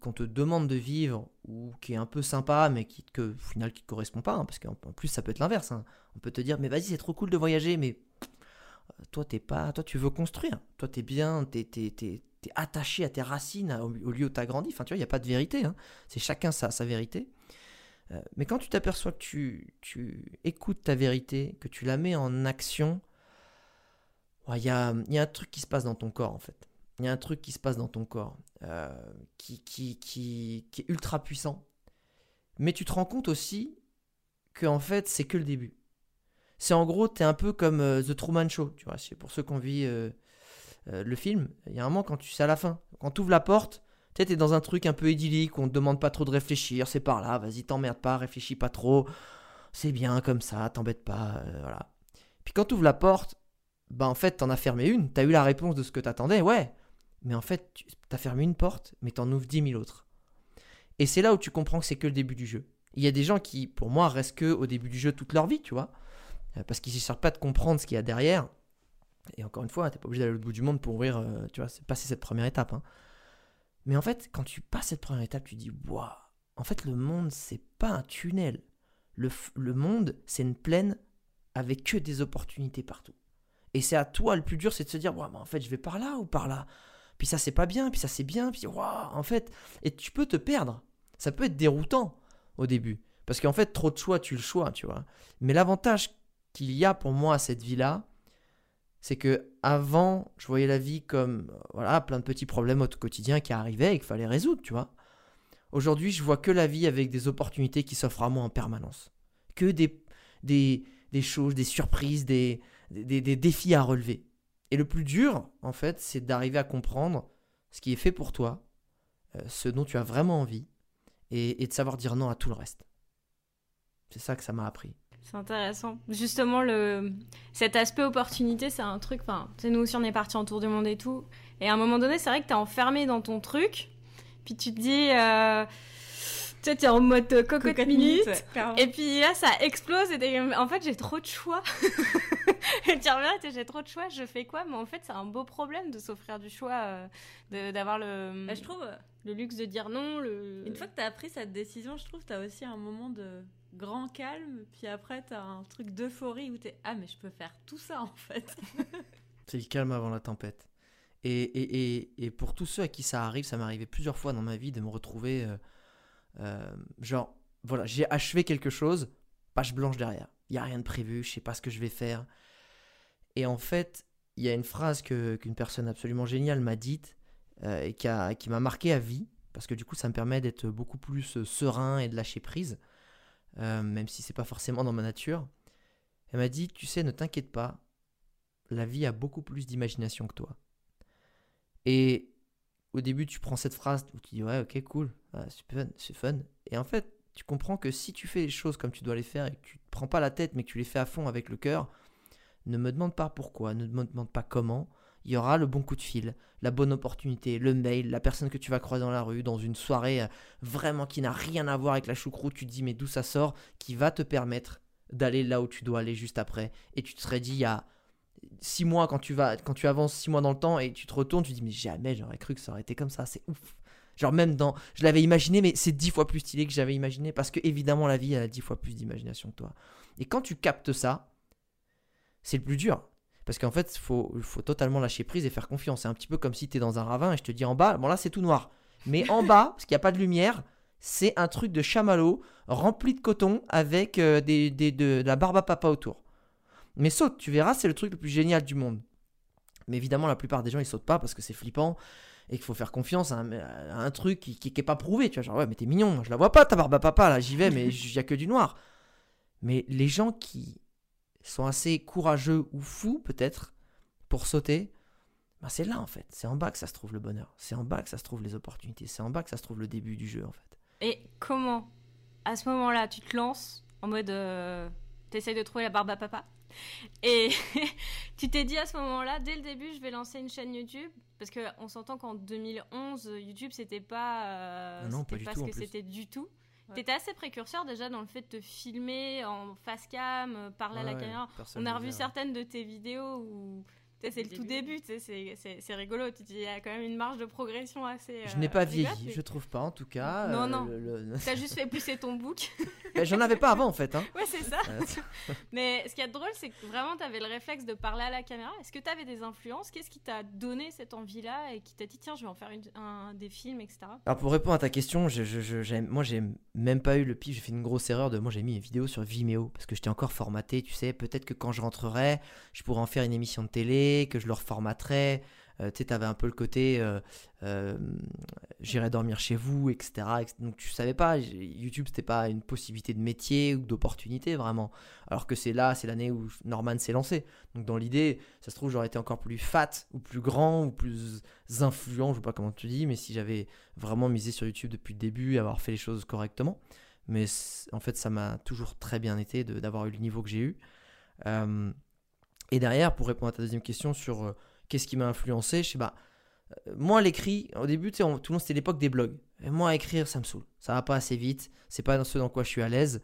S3: qu'on te demande de vivre, ou qui est un peu sympa, mais qui, que, te correspond pas, hein, parce qu'en en plus ça peut être l'inverse. hein. On peut te dire, mais vas-y, c'est trop cool de voyager, mais euh, toi, t'es pas, toi, tu veux construire. Toi, t'es bien, t'es, t'es, t'es- t'es attaché à tes racines, au, lieu où t'as grandi. Tu vois, il n'y a pas de vérité. hein. C'est chacun sa, sa vérité. Euh, mais quand tu t'aperçois que tu, tu écoutes ta vérité, que tu la mets en action, il y, a, il y a un truc qui se passe dans ton corps, en fait. Il y a un truc qui se passe dans ton corps euh, qui, qui, qui, qui est ultra puissant. Mais tu te rends compte aussi que, en fait, c'est que le début. C'est en gros, t'es un peu comme euh, The Truman Show, tu vois. C'est pour ceux qui ont vu euh, euh, le film. Il y a un moment quand tu sais à la fin, quand tu ouvres la porte, tu t'es dans un truc un peu idyllique, on te demande pas trop de réfléchir, c'est par là, vas-y, t'emmerde pas, réfléchis pas trop, c'est bien comme ça, t'embête pas, voilà. Puis quand tu ouvres la porte, bah en fait, t'en as fermé une, t'as eu la réponse de ce que t'attendais, ouais. Mais en fait, tu t'as fermé une porte, mais t'en ouvres 10 000 autres. Et c'est là où tu comprends que c'est que le début du jeu. Il y a des gens qui, pour moi, restent que au début du jeu toute leur vie, tu vois. Euh, Parce qu'ils ne cherchent pas de comprendre ce qu'il y a derrière. Et encore une fois, t'es pas obligé d'aller au bout du monde pour ouvrir, euh, tu vois, passer cette première étape. hein. Mais en fait, quand tu passes cette première étape, tu dis, waouh, en fait, le monde, c'est pas un tunnel. Le, le monde, c'est une plaine avec que des opportunités partout. Et c'est à toi, le plus dur, c'est de se dire, waouh, mais en fait, je vais par là ou par là? Puis ça, c'est pas bien, puis ça, c'est bien, puis waouh, en fait. Et tu peux te perdre. Ça peut être déroutant au début. Parce qu'en fait, trop de choix, tu le choix, tu vois. Mais l'avantage qu'il y a pour moi à cette vie-là, c'est que avant, je voyais la vie comme voilà, plein de petits problèmes au quotidien qui arrivaient et qu'il fallait résoudre, tu vois. Aujourd'hui, je vois que la vie avec des opportunités qui s'offrent à moi en permanence. Que des, des, des choses, des surprises, des, des, des défis à relever. Et le plus dur, en fait, c'est d'arriver à comprendre ce qui est fait pour toi, euh, ce dont tu as vraiment envie, et, de savoir dire non à tout le reste. C'est ça que ça m'a appris.
S2: C'est intéressant. Justement, cet aspect opportunité, c'est un truc. Enfin, tu nous aussi, on est parti en tour du monde et tout. Et à un moment donné, c'est vrai que t'es enfermé dans ton truc. Puis tu te dis. Euh... Tu sais, t'es en mode euh, cocotte,
S1: Cocotte
S2: minute. Et puis là, ça explose. Et en fait, j'ai trop de choix. [LAUGHS] et tu reviens j'ai trop de choix. Je fais quoi? Mais en fait, c'est un beau problème de s'offrir du choix, euh, de- d'avoir le,
S1: Bah, je trouve, euh,
S2: le luxe de dire non. Le...
S1: une fois que t'as pris cette décision, je trouve que t'as aussi un moment de grand calme, puis après t'as un truc d'euphorie où t'es ah mais je peux faire tout ça en fait. [LAUGHS]
S3: C'est le calme avant la tempête. Et, et, et, et pour tous ceux à qui ça arrive, ça m'est arrivé plusieurs fois dans ma vie de me retrouver, euh, euh, genre, voilà, j'ai achevé quelque chose, page blanche derrière. Il n'y a rien de prévu, je sais pas ce que je vais faire. Et en fait, il y a une phrase qu'une personne absolument géniale m'a dite euh, et qui qui m'a marqué à vie, parce que du coup, ça me permet d'être beaucoup plus euh, serein et de lâcher prise, même si c'est pas forcément dans ma nature. Elle m'a dit, tu sais, ne t'inquiète pas, la vie a beaucoup plus d'imagination que toi. Et au début, tu prends cette phrase où tu dis ouais, ok, cool, c'est fun, c'est fun. Et en fait, tu comprends que si tu fais les choses comme tu dois les faire et que tu te prends pas la tête, mais que tu les fais à fond avec le cœur, ne me demande pas pourquoi, ne me demande pas comment. Il y aura le bon coup de fil, la bonne opportunité, le mail, la personne que tu vas croiser dans la rue, dans une soirée euh, vraiment qui n'a rien à voir avec la choucroute, tu te dis mais d'où ça sort, qui va te permettre d'aller là où tu dois aller juste après. Et tu te serais dit il six mois quand tu vas quand tu avances six mois dans le temps et tu te retournes tu te dis mais jamais j'aurais cru que ça aurait été comme ça c'est ouf. Genre même dans je l'avais imaginé mais c'est dix fois plus stylé que j'avais imaginé parce que évidemment la vie a dix fois plus d'imagination que toi. Et quand tu captes ça c'est le plus dur. Parce qu'en fait faut, faut totalement lâcher prise et faire confiance. C'est un petit peu comme si tu es dans un ravin et je te dis en bas bon là c'est tout noir. Mais en bas parce qu'il n'y a pas de lumière c'est un truc de chamallow rempli de coton avec euh, des, des- de, de la barbe à papa autour mais saute, tu verras, c'est le truc le plus génial du monde. Mais évidemment, la plupart des gens, ils sautent pas parce que c'est flippant et qu'il faut faire confiance à un, truc qui, qui, est pas prouvé. Tu vois, genre, ouais, mais t'es mignon, je la vois pas, ta barbe à papa, là, j'y vais, mais [LAUGHS] il y a que du noir. Mais les gens qui sont assez courageux ou fous, peut-être, pour sauter, ben c'est là, en fait. C'est en bas que ça se trouve le bonheur. C'est en bas que ça se trouve les opportunités. C'est en bas que ça se trouve le début du jeu, en fait.
S2: Et comment, à ce moment-là, tu te lances en mode. Euh, t'essayes de trouver la barbe à papa? Et [LAUGHS] tu t'es dit à ce moment-là, dès le début, je vais lancer une chaîne YouTube Parce qu'on s'entend qu'en 2011, YouTube, c'était pas, euh,
S3: non, pas,
S2: pas
S3: ce
S2: que c'était du tout. Tu étais assez précurseur déjà dans le fait de te filmer en face cam, euh, parler à la caméra. On a revu certaines de tes vidéos où c'est le tout début, c'est rigolo. Il y a quand même une marge de progression assez.
S3: je n'ai euh, pas vieilli, je trouve pas en tout cas.
S2: Non, non. Tu as [LAUGHS] juste fait pousser ton bouc.
S3: Ben, j'en avais pas avant en fait. Hein.
S2: Ouais, c'est ça. [LAUGHS] Mais ce qui est drôle, c'est que vraiment tu avais le réflexe de parler à la caméra. Est-ce que tu avais des influences? Qu'est-ce qui t'a donné cette envie-là et qui t'a dit tiens, je vais en faire un, des films, etc.
S3: Alors pour répondre à ta question, je, je, moi j'ai même pas eu le pif. J'ai fait une grosse erreur de moi j'ai mis une vidéo sur Vimeo parce que j'étais encore formaté. Tu sais, peut-être que quand je rentrerai, je pourrais en faire une émission de télé que je leur formaterais. Euh, tu sais, avais un peu le côté euh, euh, j'irai dormir chez vous, etc., Donc tu savais pas, YouTube c'était pas une possibilité de métier ou d'opportunité vraiment. Alors que c'est là, c'est l'année où Norman s'est lancé. Donc dans l'idée, ça se trouve, j'aurais été encore plus fat ou plus grand ou plus influent, je sais pas comment tu dis, mais si j'avais vraiment misé sur YouTube depuis le début, avoir fait les choses correctement. Mais en fait, ça m'a toujours très bien été d'avoir eu le niveau que j'ai eu. Et derrière, pour répondre à ta deuxième question sur euh, qu'est-ce qui m'a influencé, je sais pas. Euh, moi, l'écrit, au début, tout le monde, c'était l'époque des blogs. Et moi, écrire, ça me saoule. Ça va pas assez vite. C'est pas dans ce dans quoi je suis à l'aise.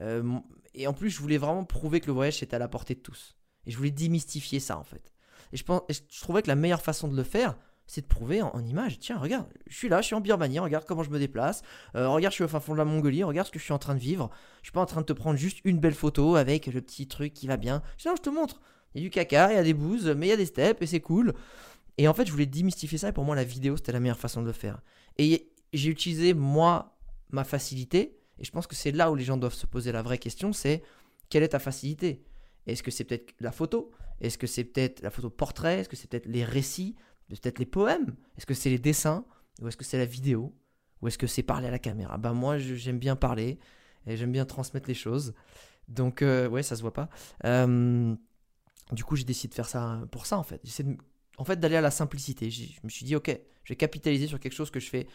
S3: Euh, et en plus, je voulais vraiment prouver que le voyage était à la portée de tous. Et je voulais démystifier ça, en fait. Et je, pense, je trouvais que la meilleure façon de le faire, c'est de prouver en, image. Tiens, regarde, je suis là, je suis en Birmanie, regarde comment je me déplace. regarde, je suis au fin fond de la Mongolie, regarde ce que je suis en train de vivre. Je suis pas en train de te prendre juste une belle photo avec le petit truc qui va bien. non, je te montre. Il y a du caca, il y a des bouses, mais il y a des steps et c'est cool. Et en fait, je voulais démystifier ça et pour moi, la vidéo, c'était la meilleure façon de le faire. Et j'ai utilisé, moi, ma facilité. Et je pense que c'est là où les gens doivent se poser la vraie question c'est quelle est ta facilité? Est-ce que c'est peut-être la photo? Est-ce que c'est peut-être la photo portrait? Est-ce que c'est peut-être les récits? Peut-être les poèmes? Est-ce que c'est les dessins? Ou est-ce que c'est la vidéo? Ou est-ce que c'est parler à la caméra? Ben moi, j'aime bien parler et j'aime bien transmettre les choses. Donc, euh, ouais, ça se voit pas. Euh, du coup, j'ai décidé de faire ça pour ça, en fait. J'essaie en fait, d'aller à la simplicité. Je me suis dit, ok, je vais capitaliser sur quelque chose que je fais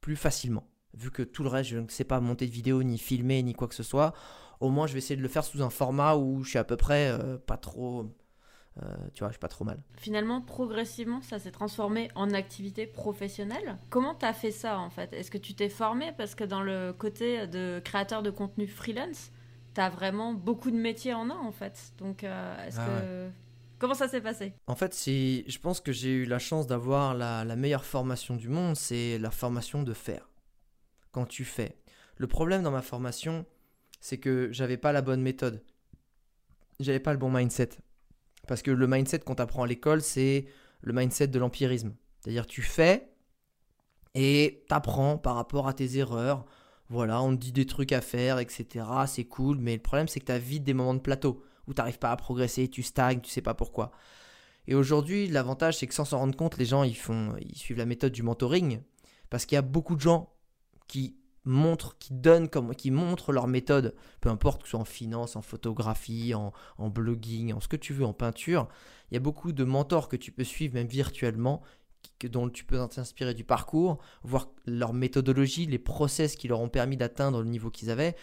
S3: plus facilement. Vu que tout le reste, je ne sais pas monter de vidéo, ni filmer, ni quoi que ce soit. Au moins, je vais essayer de le faire sous un format où je suis à peu près euh, pas trop. Euh, tu vois, je suis pas trop mal.
S1: Finalement, progressivement, ça s'est transformé en activité professionnelle. Comment tu as fait ça en fait? Est-ce que tu t'es formé Parce que dans le côté de créateur de contenu freelance, tu as vraiment beaucoup de métiers en un en fait. Donc, euh, est-ce ah que. Comment ça s'est passé?
S3: En fait, je pense que j'ai eu la chance d'avoir la, meilleure formation du monde, c'est la formation de faire. Quand tu fais. Le problème dans ma formation, c'est que j'avais pas la bonne méthode. J'avais pas le bon mindset. Parce que le mindset qu'on t'apprend à l'école, c'est le mindset de l'empirisme. C'est-à-dire tu fais et t'apprends par rapport à tes erreurs, voilà, on te dit des trucs à faire, etc. C'est cool, mais le problème c'est que tu as vite des moments de plateau où tu n'arrives pas à progresser, tu stagnes, tu sais pas pourquoi. Et aujourd'hui, l'avantage c'est que sans s'en rendre compte, les gens ils font, ils suivent la méthode du mentoring parce qu'il y a beaucoup de gens qui montrent, qui donnent, comme, qui montrent leur méthode, peu importe que ce soit en finance, en photographie, en, en blogging, en ce que tu veux, en peinture. Il y a beaucoup de mentors que tu peux suivre même virtuellement dont tu peux t'inspirer du parcours, voir leur méthodologie, les process qui leur ont permis d'atteindre le niveau qu'ils avaient.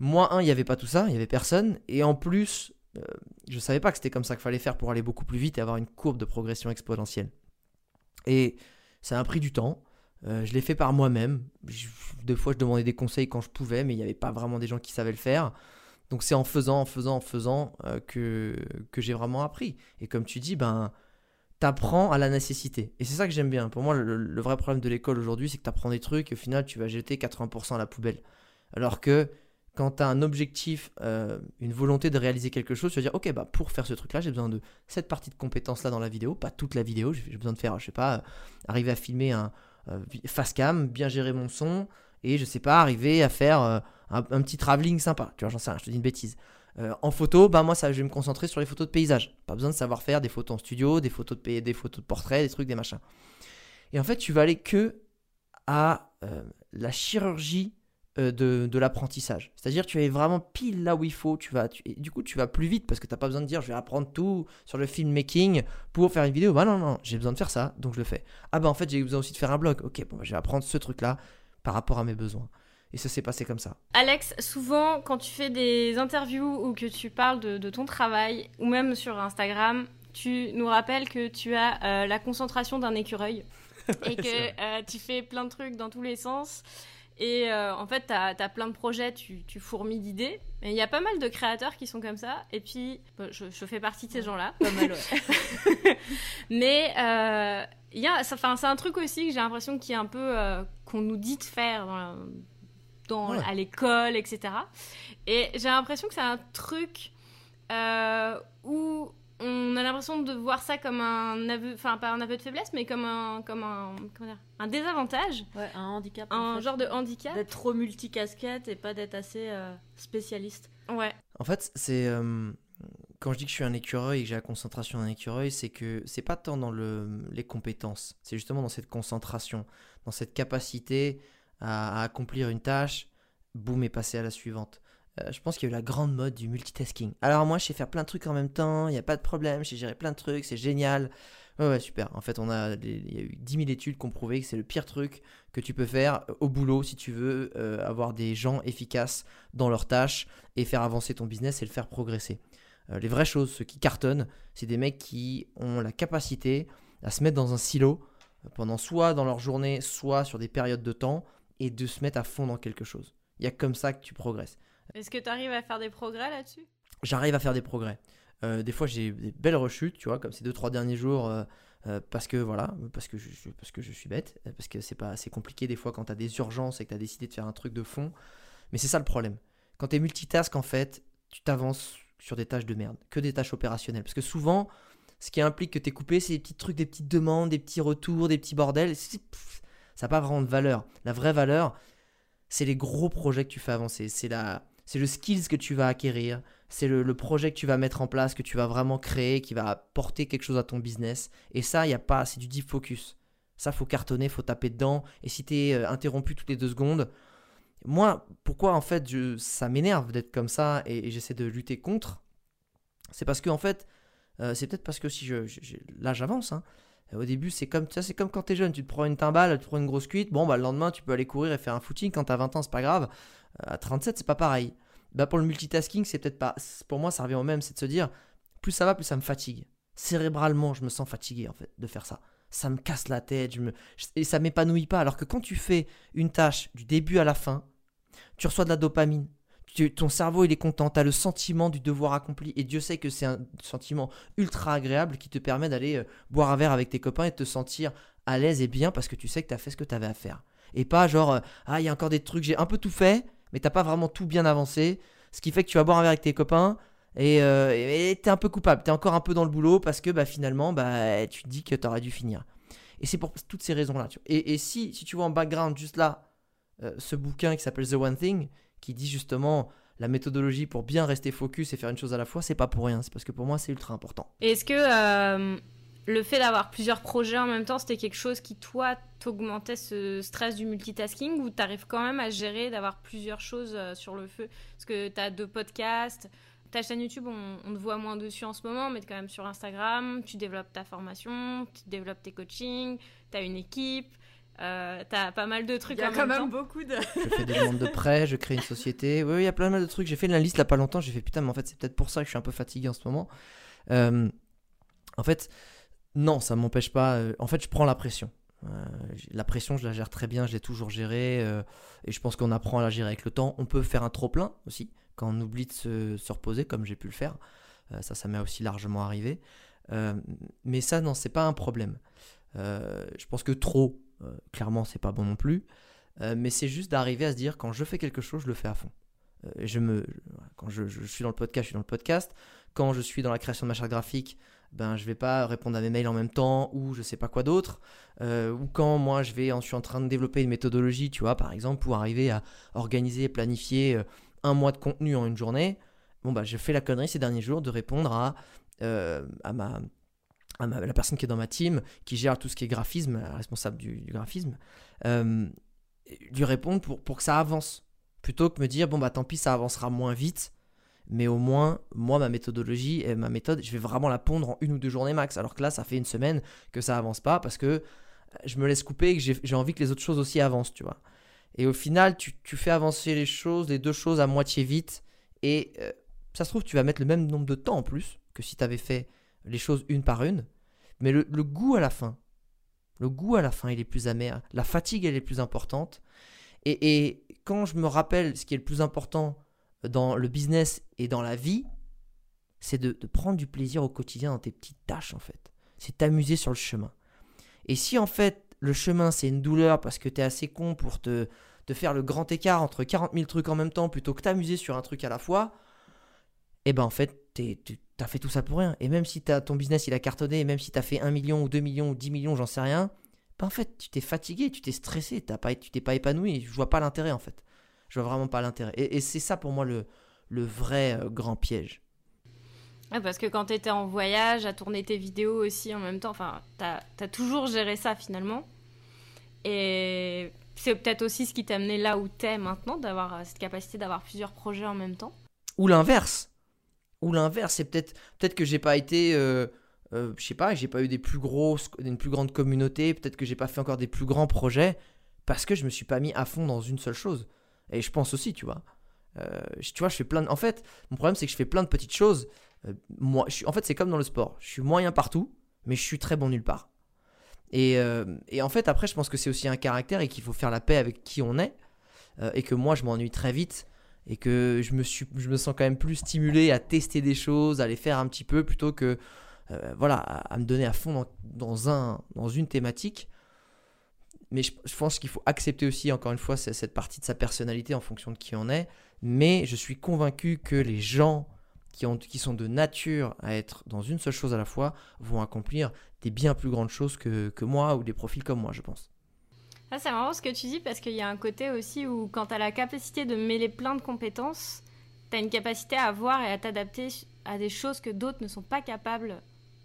S3: Moi, un, il n'y avait pas tout ça, il n'y avait personne. Et en plus, euh, je ne savais pas que c'était comme ça qu'il fallait faire pour aller beaucoup plus vite et avoir une courbe de progression exponentielle. Et ça a pris du temps. Euh, je l'ai fait par moi-même. Deux fois, je demandais des conseils quand je pouvais, mais il n'y avait pas vraiment des gens qui savaient le faire. Donc c'est en faisant, en faisant, en faisant euh, que, que j'ai vraiment appris. Et comme tu dis, ben, t'apprends à la nécessité. Et c'est ça que j'aime bien. Pour moi, le, vrai problème de l'école aujourd'hui, c'est que t'apprends des trucs et au final, tu vas jeter 80% à la poubelle. Alors que quand tu un objectif, euh, une volonté de réaliser quelque chose, tu vas dire, ok, bah, pour faire ce truc-là, j'ai besoin de cette partie de compétence-là dans la vidéo, pas toute la vidéo, j'ai besoin de faire, je sais pas, euh, arriver à filmer un euh, cam, bien gérer mon son, et je sais pas, arriver à faire un, petit travelling sympa. Tu vois, j'en sais rien, je te dis une bêtise. Euh, en photo, bah moi ça, je vais me concentrer sur les photos de paysage. Pas besoin de savoir faire des photos en studio, des photos de, des photos de portraits, des trucs, des machins. Et en fait, tu vas aller que à euh, la chirurgie euh, de, l'apprentissage. C'est-à-dire tu es vraiment pile là où il faut. Tu vas, et du coup, tu vas plus vite parce que tu n'as pas besoin de dire je vais apprendre tout sur le filmmaking pour faire une vidéo. Bah non, non, j'ai besoin de faire ça, donc je le fais. Ah bah en fait, j'ai besoin aussi de faire un blog. Ok, bon, bah, je vais apprendre ce truc-là par rapport à mes besoins. Et ça s'est passé comme ça.
S2: Alex, souvent quand tu fais des interviews ou que tu parles de, ton travail, ou même sur Instagram, tu nous rappelles que tu as euh, la concentration d'un écureuil [LAUGHS] et que euh, tu fais plein de trucs dans tous les sens. Et euh, en fait, tu as, plein de projets, tu, tu fourmis d'idées. Mais il y a pas mal de créateurs qui sont comme ça. Et puis, je, fais partie de ces gens-là.
S1: Pas mal, ouais. [LAUGHS]
S2: Mais il y a, c'est un truc aussi que j'ai l'impression qu'il y a un peu qu'on nous dit de faire dans, dans, à l'école, etc. Et j'ai l'impression que c'est un truc euh, où on a l'impression de voir ça comme un aveu, enfin pas un aveu de faiblesse, mais comme un, comme un, comment dire, un désavantage.
S1: Ouais, un handicap.
S2: Un genre de handicap.
S1: D'être trop multicasquette et pas d'être assez euh, spécialiste.
S2: Ouais.
S3: En fait, c'est euh, quand je dis que je suis un écureuil et que j'ai la concentration d'un écureuil, c'est que c'est pas tant dans le, les compétences, c'est justement dans cette concentration, dans cette capacité à, accomplir une tâche, boum, et passer à la suivante. Euh, je pense qu'il y a eu la grande mode du multitasking. Alors moi, je sais faire plein de trucs en même temps, il n'y a pas de problème, j'ai géré plein de trucs, c'est génial. Ouais, ouais, super. En fait, on a, il y a eu 10 000 études qui ont prouvé que c'est le pire truc que tu peux faire au boulot si tu veux euh, avoir des gens efficaces dans leurs tâches et faire avancer ton business et le faire progresser. Euh, les vraies choses, ceux qui cartonnent, c'est des mecs qui ont la capacité à se mettre dans un silo pendant soit dans leur journée, soit sur des périodes de temps et de se mettre à fond dans quelque chose. Il y a comme ça que tu progresses.
S2: Est-ce que tu arrives à faire des progrès là-dessus?
S3: J'arrive à faire des progrès. Euh, des fois, j'ai des belles rechutes, tu vois, comme ces deux trois derniers jours, euh, euh, parce que voilà, parce que je, parce que je suis bête, parce que c'est pas assez compliqué des fois quand tu as des urgences et que tu as décidé de faire un truc de fond. Mais c'est ça le problème. Quand tu es multitask, en fait, tu t'avances sur des tâches de merde, que des tâches opérationnelles. Parce que souvent, ce qui implique que tu es coupé, c'est des petits trucs, des petites demandes, des petits retours, des petits bordels ça n'a pas vraiment de valeur. La vraie valeur, c'est les gros projets que tu fais avancer. C'est la, c'est le skills que tu vas acquérir, c'est le, projet que tu vas mettre en place, que tu vas vraiment créer, qui va apporter quelque chose à ton business. Et ça, il y a pas, c'est du deep focus. Ça, faut cartonner, faut taper dedans. Et si tu es euh, interrompu toutes les deux secondes, moi, pourquoi en fait ça m'énerve d'être comme ça et, j'essaie de lutter contre C'est parce que en fait, euh, c'est peut-être parce que si je, là j'avance, hein, au début, c'est comme ça, c'est comme quand t'es jeune, tu te prends une timbale, tu te prends une grosse cuite, bon bah le lendemain tu peux aller courir et faire un footing. Quand t'as 20 ans, c'est pas grave. Euh, à 37, c'est pas pareil. Bah pour le multitasking, c'est peut-être pas. Pour moi, ça revient au même, c'est de se dire, plus ça va, plus ça me fatigue. Cérébralement, je me sens fatigué de faire ça. Ça me casse la tête, je me... et ça m'épanouit pas. Alors que quand tu fais une tâche du début à la fin, tu reçois de la dopamine, ton cerveau il est content, tu as le sentiment du devoir accompli et Dieu sait que c'est un sentiment ultra agréable qui te permet d'aller euh, boire un verre avec tes copains et de te sentir à l'aise et bien parce que tu sais que tu as fait ce que tu avais à faire. Et pas genre euh, ah il y a encore des trucs, j'ai un peu tout fait mais t'as pas vraiment tout bien avancé, ce qui fait que tu vas boire un verre avec tes copains et euh, tu es un peu coupable, tu es encore un peu dans le boulot parce que bah, finalement bah, tu te dis que tu aurais dû finir. Et c'est pour toutes ces raisons-là. Et, si, si tu vois en background juste là ce bouquin qui s'appelle The One Thing, qui dit justement la méthodologie pour bien rester focus et faire une chose à la fois, c'est pas pour rien. C'est parce que pour moi, c'est ultra important.
S2: Est-ce que euh, le fait d'avoir plusieurs projets en même temps, c'était quelque chose qui, toi, t'augmentait ce stress du multitasking ou t'arrives quand même à gérer d'avoir plusieurs choses euh, sur le feu? Parce que t'as deux podcasts, ta chaîne YouTube, on, on, te voit moins dessus en ce moment, mais quand même sur Instagram, tu développes ta formation, tu développes tes coachings, t'as une équipe. Euh, t'as pas mal de trucs.
S1: Il y a quand même, beaucoup de.
S3: je fais des demandes de prêts, je crée une société. Oui, il y a plein de trucs. J'ai fait la liste là pas longtemps. J'ai fait putain, mais en fait, c'est peut-être pour ça que je suis un peu fatigué en ce moment. Euh, en fait, non, ça m'empêche pas. Euh, en fait, je prends la pression. la pression, je la gère très bien. Je l'ai toujours gérée. et je pense qu'on apprend à la gérer avec le temps. On peut faire un trop-plein aussi quand on oublie de se, se reposer, comme j'ai pu le faire. ça, ça m'est aussi largement arrivé. mais ça, non, c'est pas un problème. je pense que trop, clairement, c'est pas bon non plus. Euh, mais c'est juste d'arriver à se dire quand je fais quelque chose, je le fais à fond. Euh, je me, quand je, suis dans le podcast, je suis dans le podcast. Quand je suis dans la création de ma charte graphique, ben je vais pas répondre à mes mails en même temps ou je sais pas quoi d'autre. ou quand moi je vais, je suis en train de développer une méthodologie, tu vois, par exemple, pour arriver à organiser et planifier un mois de contenu en une journée. bon bah je fais la connerie ces derniers jours de répondre à, euh, à ma la personne qui est dans ma team, qui gère tout ce qui est graphisme, responsable du, graphisme, euh, lui répondre pour, pour que ça avance. Plutôt que me dire, bon bah tant pis, ça avancera moins vite, mais au moins, moi, ma méthodologie et ma méthode, je vais vraiment la pondre en une ou deux journées max. Alors que là, ça fait une semaine que ça avance pas parce que je me laisse couper et que j'ai envie que les autres choses aussi avancent, tu vois. Et au final, tu, tu, fais avancer les choses, les deux choses à moitié vite, et euh, ça se trouve, tu vas mettre le même nombre de temps en plus que si tu avais fait les choses une par une. Mais le, goût à la fin, le goût à la fin, il est plus amer. La fatigue, elle est plus importante. Et, quand je me rappelle ce qui est le plus important dans le business et dans la vie, c'est de, prendre du plaisir au quotidien dans tes petites tâches, en fait. C'est t'amuser sur le chemin. Et si, en fait, le chemin, c'est une douleur parce que tu es assez con pour te, faire le grand écart entre 40 000 trucs en même temps plutôt que t'amuser sur un truc à la fois, eh ben en fait, tu as fait tout ça pour rien. Et même si as, ton business il a cartonné, et même si tu as fait 1 million ou 2 millions ou 10 millions, j'en sais rien, ben en fait, tu t'es fatigué, tu t'es stressé, as pas, tu t'es pas épanoui. Je vois pas l'intérêt en fait. Je vois vraiment pas l'intérêt. Et, c'est ça pour moi le, le vrai euh, grand piège.
S2: parce que quand tu étais en voyage, à tourner tes vidéos aussi en même temps, enfin, tu as, toujours géré ça finalement. Et c'est peut-être aussi ce qui t'a amené là où tu es maintenant, d'avoir euh, cette capacité d'avoir plusieurs projets en même temps.
S3: Ou l'inverse. Ou l'inverse, c'est peut-être peut-être que j'ai pas été, euh, euh, je sais pas, j'ai pas eu des plus grosses, une plus grande communauté, peut-être que j'ai pas fait encore des plus grands projets parce que je me suis pas mis à fond dans une seule chose. Et je pense aussi, tu vois. Euh, tu vois, je fais plein. En fait, mon problème, c'est que je fais plein de petites choses. moi, je suis... En fait, c'est comme dans le sport. Je suis moyen partout, mais je suis très bon nulle part. Et, et en fait, après, je pense que c'est aussi un caractère et qu'il faut faire la paix avec qui on est. et que moi, je m'ennuie très vite et que je me, sens quand même plus stimulé à tester des choses, à les faire un petit peu plutôt que euh, voilà, à, me donner à fond dans, un, dans une thématique. Mais je, pense qu'il faut accepter aussi, encore une fois, cette partie de sa personnalité en fonction de qui on est. Mais je suis convaincu que les gens qui sont de nature à être dans une seule chose à la fois vont accomplir des bien plus grandes choses que, que moi ou des profils comme moi, je pense.
S2: Ah, c'est marrant ce que tu dis parce qu'il y a un côté aussi où quand tu as la capacité de mêler plein de compétences, tu as une capacité à voir et à t'adapter à des choses que d'autres ne sont pas capables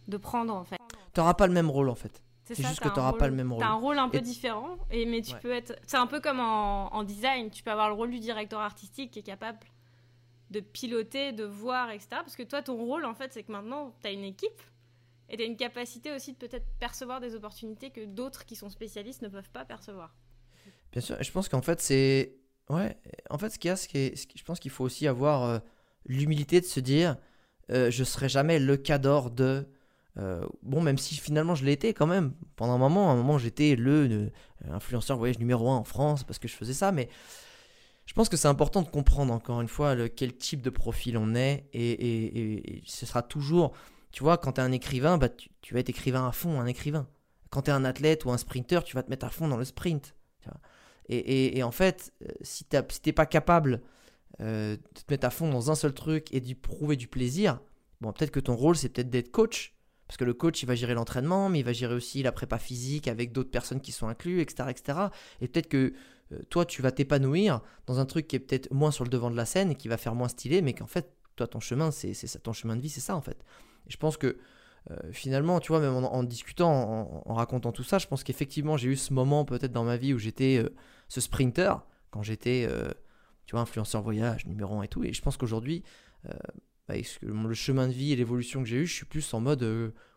S2: de prendre en fait.
S3: Tu n'auras pas le même rôle en fait. C'est juste que tu n'auras pas le même rôle.
S2: Tu as un rôle un peu différent, et, mais tu peux être. C'est un peu comme en, en, design, tu peux avoir le rôle du directeur artistique qui est capable de piloter, de voir, etc. Parce que toi, ton rôle en fait, c'est que maintenant, tu as une équipe et tu as une capacité aussi de peut-être percevoir des opportunités que d'autres qui sont spécialistes ne peuvent pas percevoir.
S3: Bien sûr, je pense qu'en fait, c'est. Ouais, en fait, ce qu'il y a, c'est je pense qu'il faut aussi avoir euh, l'humilité de se dire euh, je serai jamais le cador de. Euh, bon, même si finalement je été quand même. Pendant un moment, un moment j'étais le influenceur voyage numéro un en France parce que je faisais ça, mais je pense que c'est important de comprendre encore une fois quel type de profil on est et, et ce sera toujours tu vois, quand tu es un écrivain, bah, tu, vas être écrivain à fond, un écrivain. Quand tu es un athlète ou un sprinter, tu vas te mettre à fond dans le sprint. Et, en fait, euh, si tu n'es pas capable euh, de te mettre à fond dans un seul truc et d'y prouver du plaisir, bon, peut-être que ton rôle, c'est peut-être d'être coach. Parce que le coach, il va gérer l'entraînement, mais il va gérer aussi la prépa physique avec d'autres personnes qui sont inclus, etc. etc. Et peut-être que euh, toi, tu vas t'épanouir dans un truc qui est peut-être moins sur le devant de la scène et qui va faire moins stylé, mais qu'en fait, toi, ton chemin, c'est ça, ton chemin de vie, c'est ça en fait je pense que euh, finalement, tu vois, même en, discutant, en, racontant tout ça, je pense qu'effectivement, j'ai eu ce moment peut-être dans ma vie où j'étais euh, ce sprinter, quand j'étais, euh, tu vois, influenceur voyage, numéro 1 et tout. Et je pense qu'aujourd'hui, avec le chemin de vie et l'évolution que j'ai eu, je suis plus en mode,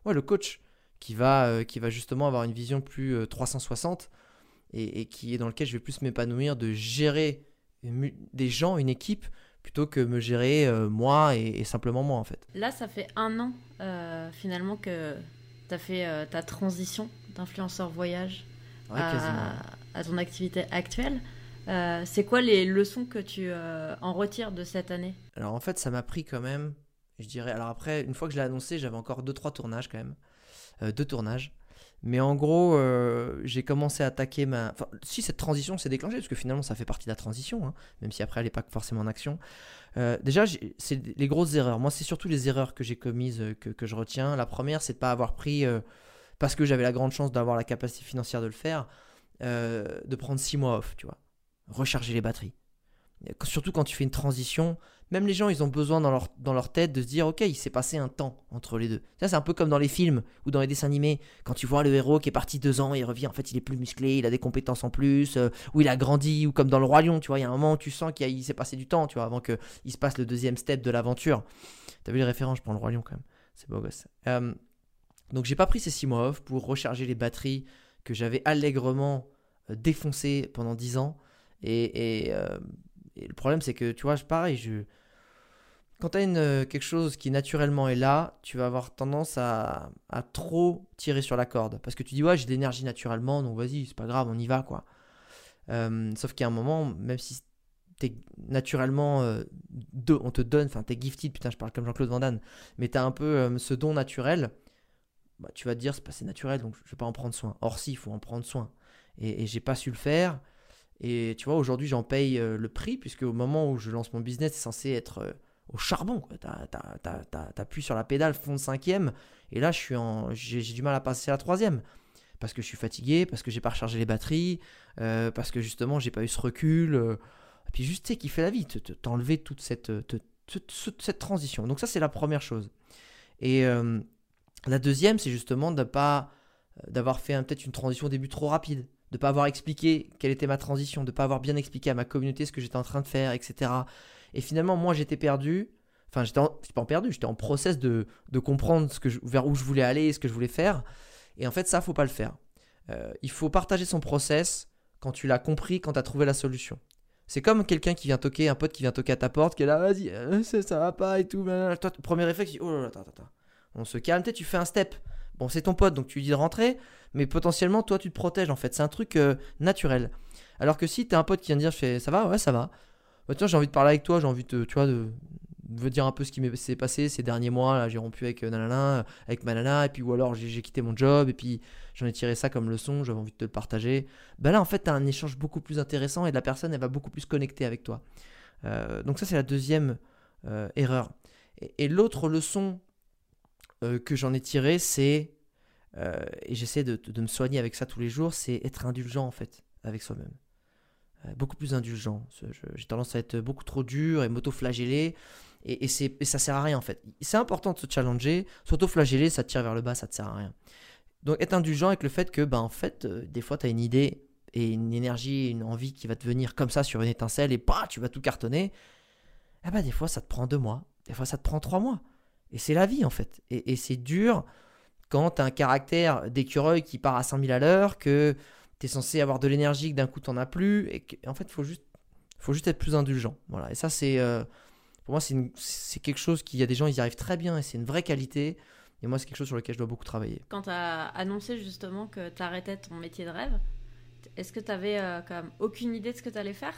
S3: ouais, le coach qui va, qui va justement avoir une vision plus 360 et, et, qui est dans lequel je vais plus m'épanouir de gérer des gens, une équipe, plutôt que me gérer euh, moi et, simplement moi en fait.
S1: Là, ça fait un an euh, finalement que tu as fait euh, ta transition d'influenceur voyage à, ton activité actuelle. c'est quoi les leçons que tu en retires de cette année?
S3: Alors en fait, ça m'a pris quand même, je dirais. Alors après, une fois que je l'ai annoncé, j'avais encore deux trois tournages quand même, deux tournages. Mais en gros, euh, j'ai commencé à attaquer ma. Si cette transition s'est déclenchée, parce que finalement ça fait partie de la transition, hein, même si après elle n'est pas forcément en action. Euh, déjà, c'est les grosses erreurs. Moi, c'est surtout les erreurs que j'ai commises euh, que, je retiens. La première, c'est de pas avoir pris, parce que j'avais la grande chance d'avoir la capacité financière de le faire, de prendre six mois off, tu vois. Recharger les batteries. Surtout quand tu fais une transition, même les gens, ils ont besoin dans leur, dans leur tête de se dire, ok, il s'est passé un temps entre les deux. Ça, c'est un peu comme dans les films ou dans les dessins animés, quand tu vois le héros qui est parti deux ans, il revient, en fait, il est plus musclé, il a des compétences en plus, euh, ou il a grandi, ou comme dans le Roi Lion, tu vois, il y a un moment où tu sens qu'il s'est passé du temps, tu vois, avant qu'il se passe le deuxième step de l'aventure. T'as vu les références, je prends le Roi Lion quand même, c'est beau gosse. Euh, donc j'ai pas pris ces six mois off pour recharger les batteries que j'avais allègrement euh, défoncées pendant dix ans. Et, et le problème, c'est que, tu vois, pareil, je... quand tu as une, euh, quelque chose qui naturellement est là, tu vas avoir tendance à, à trop tirer sur la corde. Parce que tu dis, ouais, j'ai de l'énergie naturellement, donc vas-y, c'est pas grave, on y va, quoi. Euh, sauf qu'à un moment, même si t'es naturellement euh, on te donne, enfin t'es gifted, putain je parle comme Jean-Claude Van Damme, mais t'as un peu ce don naturel, bah, tu vas te dire c'est pas naturel donc je vais pas en prendre soin. Or si, il faut en prendre soin. Et, et j'ai pas su le faire, et tu vois, aujourd'hui, j'en paye euh, le prix, puisque au moment où je lance mon business, c'est censé être euh, au charbon. Tu appuies sur la pédale fond de cinquième, et là, j'ai du mal à passer à la troisième. Parce que je suis fatigué, parce que j'ai pas rechargé les batteries, euh, parce que justement, j'ai pas eu ce recul. et puis juste, tu sais, qui fait la vie, t'enlever toute cette, cette transition. Donc ça, c'est la première chose. Et la deuxième, c'est justement de d'avoir fait peut-être une transition au début trop rapide de pas avoir expliqué quelle était ma transition, de pas avoir bien expliqué à ma communauté ce que j'étais en train de faire, etc. Et finalement, moi, j'étais perdu. Enfin, j'étais pas perdu, j'étais en process de, comprendre ce vers où je voulais aller ce que je voulais faire. Et en fait, ça, faut pas le faire. Euh, il faut partager son process quand tu l'as compris, quand tu as trouvé la solution. C'est comme quelqu'un qui vient toquer, un pote qui vient toquer à ta porte, qui est là, vas-y, euh, ça, ça, va pas et tout. Toi, premier réflexe, oh là là, attends, attends. On se calme, tu fais un step. Bon, c'est ton pote, donc tu lui dis de rentrer, mais potentiellement, toi, tu te protèges en fait. C'est un truc euh, naturel. Alors que si tu as un pote qui vient de dire, ça va, ouais, ça va. Bah, tiens, j'ai envie de parler avec toi, j'ai envie de, tu vois, de, de dire un peu ce qui s'est passé ces derniers mois. Là, j'ai rompu avec euh, nanana, avec ma nana, et puis ou alors j'ai quitté mon job, et puis j'en ai tiré ça comme leçon, j'avais envie de te le partager. Ben là, en fait, tu as un échange beaucoup plus intéressant et la personne, elle va beaucoup plus connecter avec toi. Euh, donc ça, c'est la deuxième erreur. et l'autre leçon euh, que j'en ai tiré, c'est, euh, et j'essaie de, me soigner avec ça tous les jours, c'est être indulgent en fait avec soi-même. Euh, beaucoup plus indulgent. J'ai tendance à être beaucoup trop dur et m'auto-flageller. Et, et, et, ça sert à rien en fait. C'est important de se challenger. S'auto-flageller, ça tire vers le bas, ça te sert à rien. Donc être indulgent avec le fait que, ben, en fait, des fois, tu as une idée et une énergie, une envie qui va te venir comme ça sur une étincelle et bah, tu vas tout cartonner. Eh ben, des fois, ça te prend deux mois. Des fois, ça te prend trois mois. Et c'est la vie en fait. Et, c'est dur quand tu as un caractère d'écureuil qui part à 100 000 à l'heure, que tu es censé avoir de l'énergie, que d'un coup tu n'en as plus. Et en fait, il faut juste, faut juste être plus indulgent. Voilà. Et ça, c'est. Euh, pour moi, c'est quelque chose qui, y a des gens, ils y arrivent très bien et c'est une vraie qualité. Et moi, c'est quelque chose sur lequel je dois beaucoup travailler.
S1: Quand tu as annoncé justement que tu arrêtais ton métier de rêve, est-ce que tu avais euh, quand même aucune idée de ce que tu allais faire?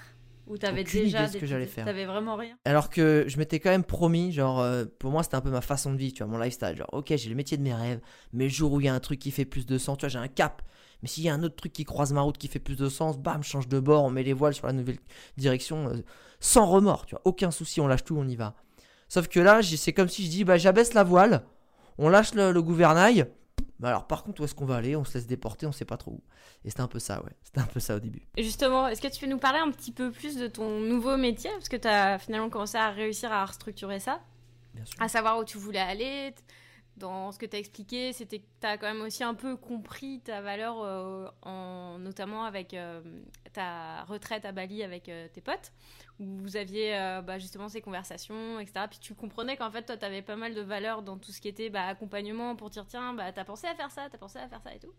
S1: Ou t'avais déjà
S3: idée ce que j'allais faire.
S1: T'avais vraiment rien.
S3: Alors que je m'étais quand même promis, genre euh, pour moi c'était un peu ma façon de vie, tu vois, mon lifestyle. Genre ok j'ai le métier de mes rêves, mais le jour où il y a un truc qui fait plus de sens, tu vois j'ai un cap. Mais s'il y a un autre truc qui croise ma route qui fait plus de sens, bam, change de bord, on met les voiles sur la nouvelle direction, euh, sans remords, tu vois, aucun souci, on lâche tout, on y va. Sauf que là, c'est comme si je dis, bah j'abaisse la voile, on lâche le gouvernail, bah alors par contre, où est-ce qu'on va aller? On se laisse déporter, on sait pas trop où. Et c'était un peu ça, ouais. [LAUGHS] C'était un peu ça au début.
S2: justement, est-ce que tu peux nous parler un petit peu plus de ton nouveau métier? Parce que tu as finalement commencé à réussir à restructurer ça. Bien sûr. À savoir où tu voulais aller, dans ce que tu as expliqué, c'était que tu as quand même aussi un peu compris ta valeur, euh, en, notamment avec euh, ta retraite à Bali avec euh, tes potes, où vous aviez bah, justement ces conversations, etc. Puis tu comprenais qu'en fait, toi, tu avais pas mal de valeur dans tout ce qui était bah, accompagnement pour dire tiens, bah, tu as pensé à faire ça, tu as pensé à faire ça et tout.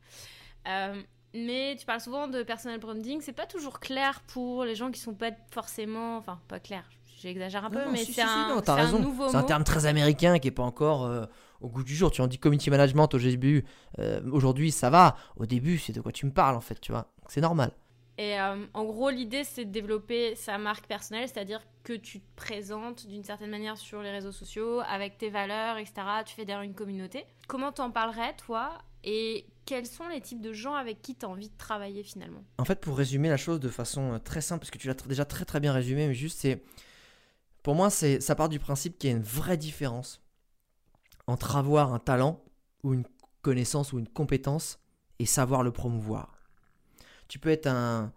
S2: mais tu parles souvent de personal branding, c'est pas toujours clair pour les gens qui sont pas forcément, enfin pas clair, j'exagère un peu, mais c'est un, un, nouveau
S3: C'est un terme très américain qui est pas encore au goût du jour. Tu en dis community management au début, euh, aujourd'hui ça va. Au début, c'est de quoi tu me parles en fait, tu vois. C'est normal.
S2: Et euh, en gros, l'idée, c'est de développer sa marque personnelle, c'est-à-dire que tu te présentes d'une certaine manière sur les réseaux sociaux, avec tes valeurs, etc. Tu fais derrière une communauté. Comment t'en parlerais, toi? Et quels sont les types de gens avec qui tu as envie de travailler finalement?
S3: En fait, pour résumer la chose de façon euh, très simple, parce que tu l'as déjà très très bien résumé, mais juste, c'est. Pour moi, c'est ça part du principe qu'il y a une vraie différence entre avoir un talent ou une connaissance ou une compétence et savoir le promouvoir. Tu peux être un,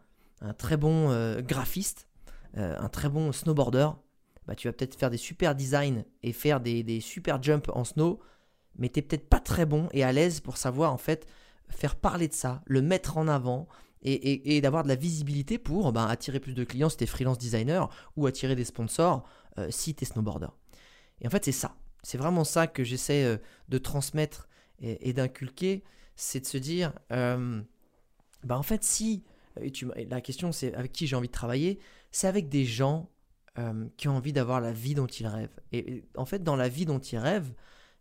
S3: très bon euh, graphiste, euh, un très bon snowboarder, bah, tu vas peut-être faire des super designs et faire des, des super jumps en snow, mais tu n'es peut-être pas très bon et à l'aise pour savoir en fait faire parler de ça, le mettre en avant et, d'avoir de la visibilité pour bah, attirer plus de clients si tu es freelance designer ou attirer des sponsors euh, si tu es snowboarder. Et en fait, c'est ça. C'est vraiment ça que j'essaie euh, de transmettre et, d'inculquer. C'est de se dire, euh, bah en fait, si, tu, la question c'est avec qui j'ai envie de travailler, c'est avec des gens qui ont envie d'avoir la vie dont ils rêvent. Et, en fait, dans la vie dont ils rêvent,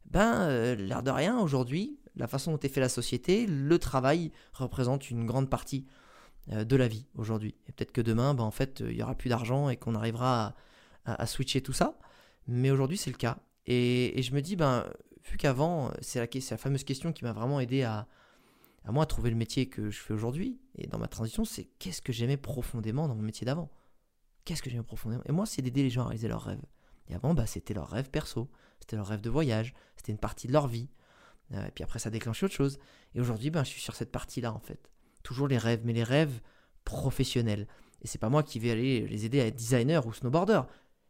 S3: ben, l'air de rien, aujourd'hui, la façon dont est fait la société, le travail représente une grande partie euh, de la vie aujourd'hui. Et peut-être que demain, ben, en fait, il y aura plus d'argent et qu'on arrivera à, switcher tout ça. Mais aujourd'hui, c'est le cas. Et, je me dis, ben, vu qu'avant, c'est la, fameuse question qui m'a vraiment aidé à, à moi à trouver le métier que je fais aujourd'hui. Et dans ma transition, c'est qu'est-ce que j'aimais profondément dans mon métier d'avant? Qu'est-ce que j'aimais profondément? Et moi, c'est d'aider les gens à réaliser leurs rêves. Et avant, bah, c'était leur rêve perso, c'était leur rêve de voyage, c'était une partie de leur vie. Euh, et puis après, ça déclenche autre chose. Et aujourd'hui, ben, je suis sur cette partie-là, en fait. Toujours les rêves, mais les rêves professionnels. Et c'est pas moi qui vais aller les aider à être designer ou snowboarder,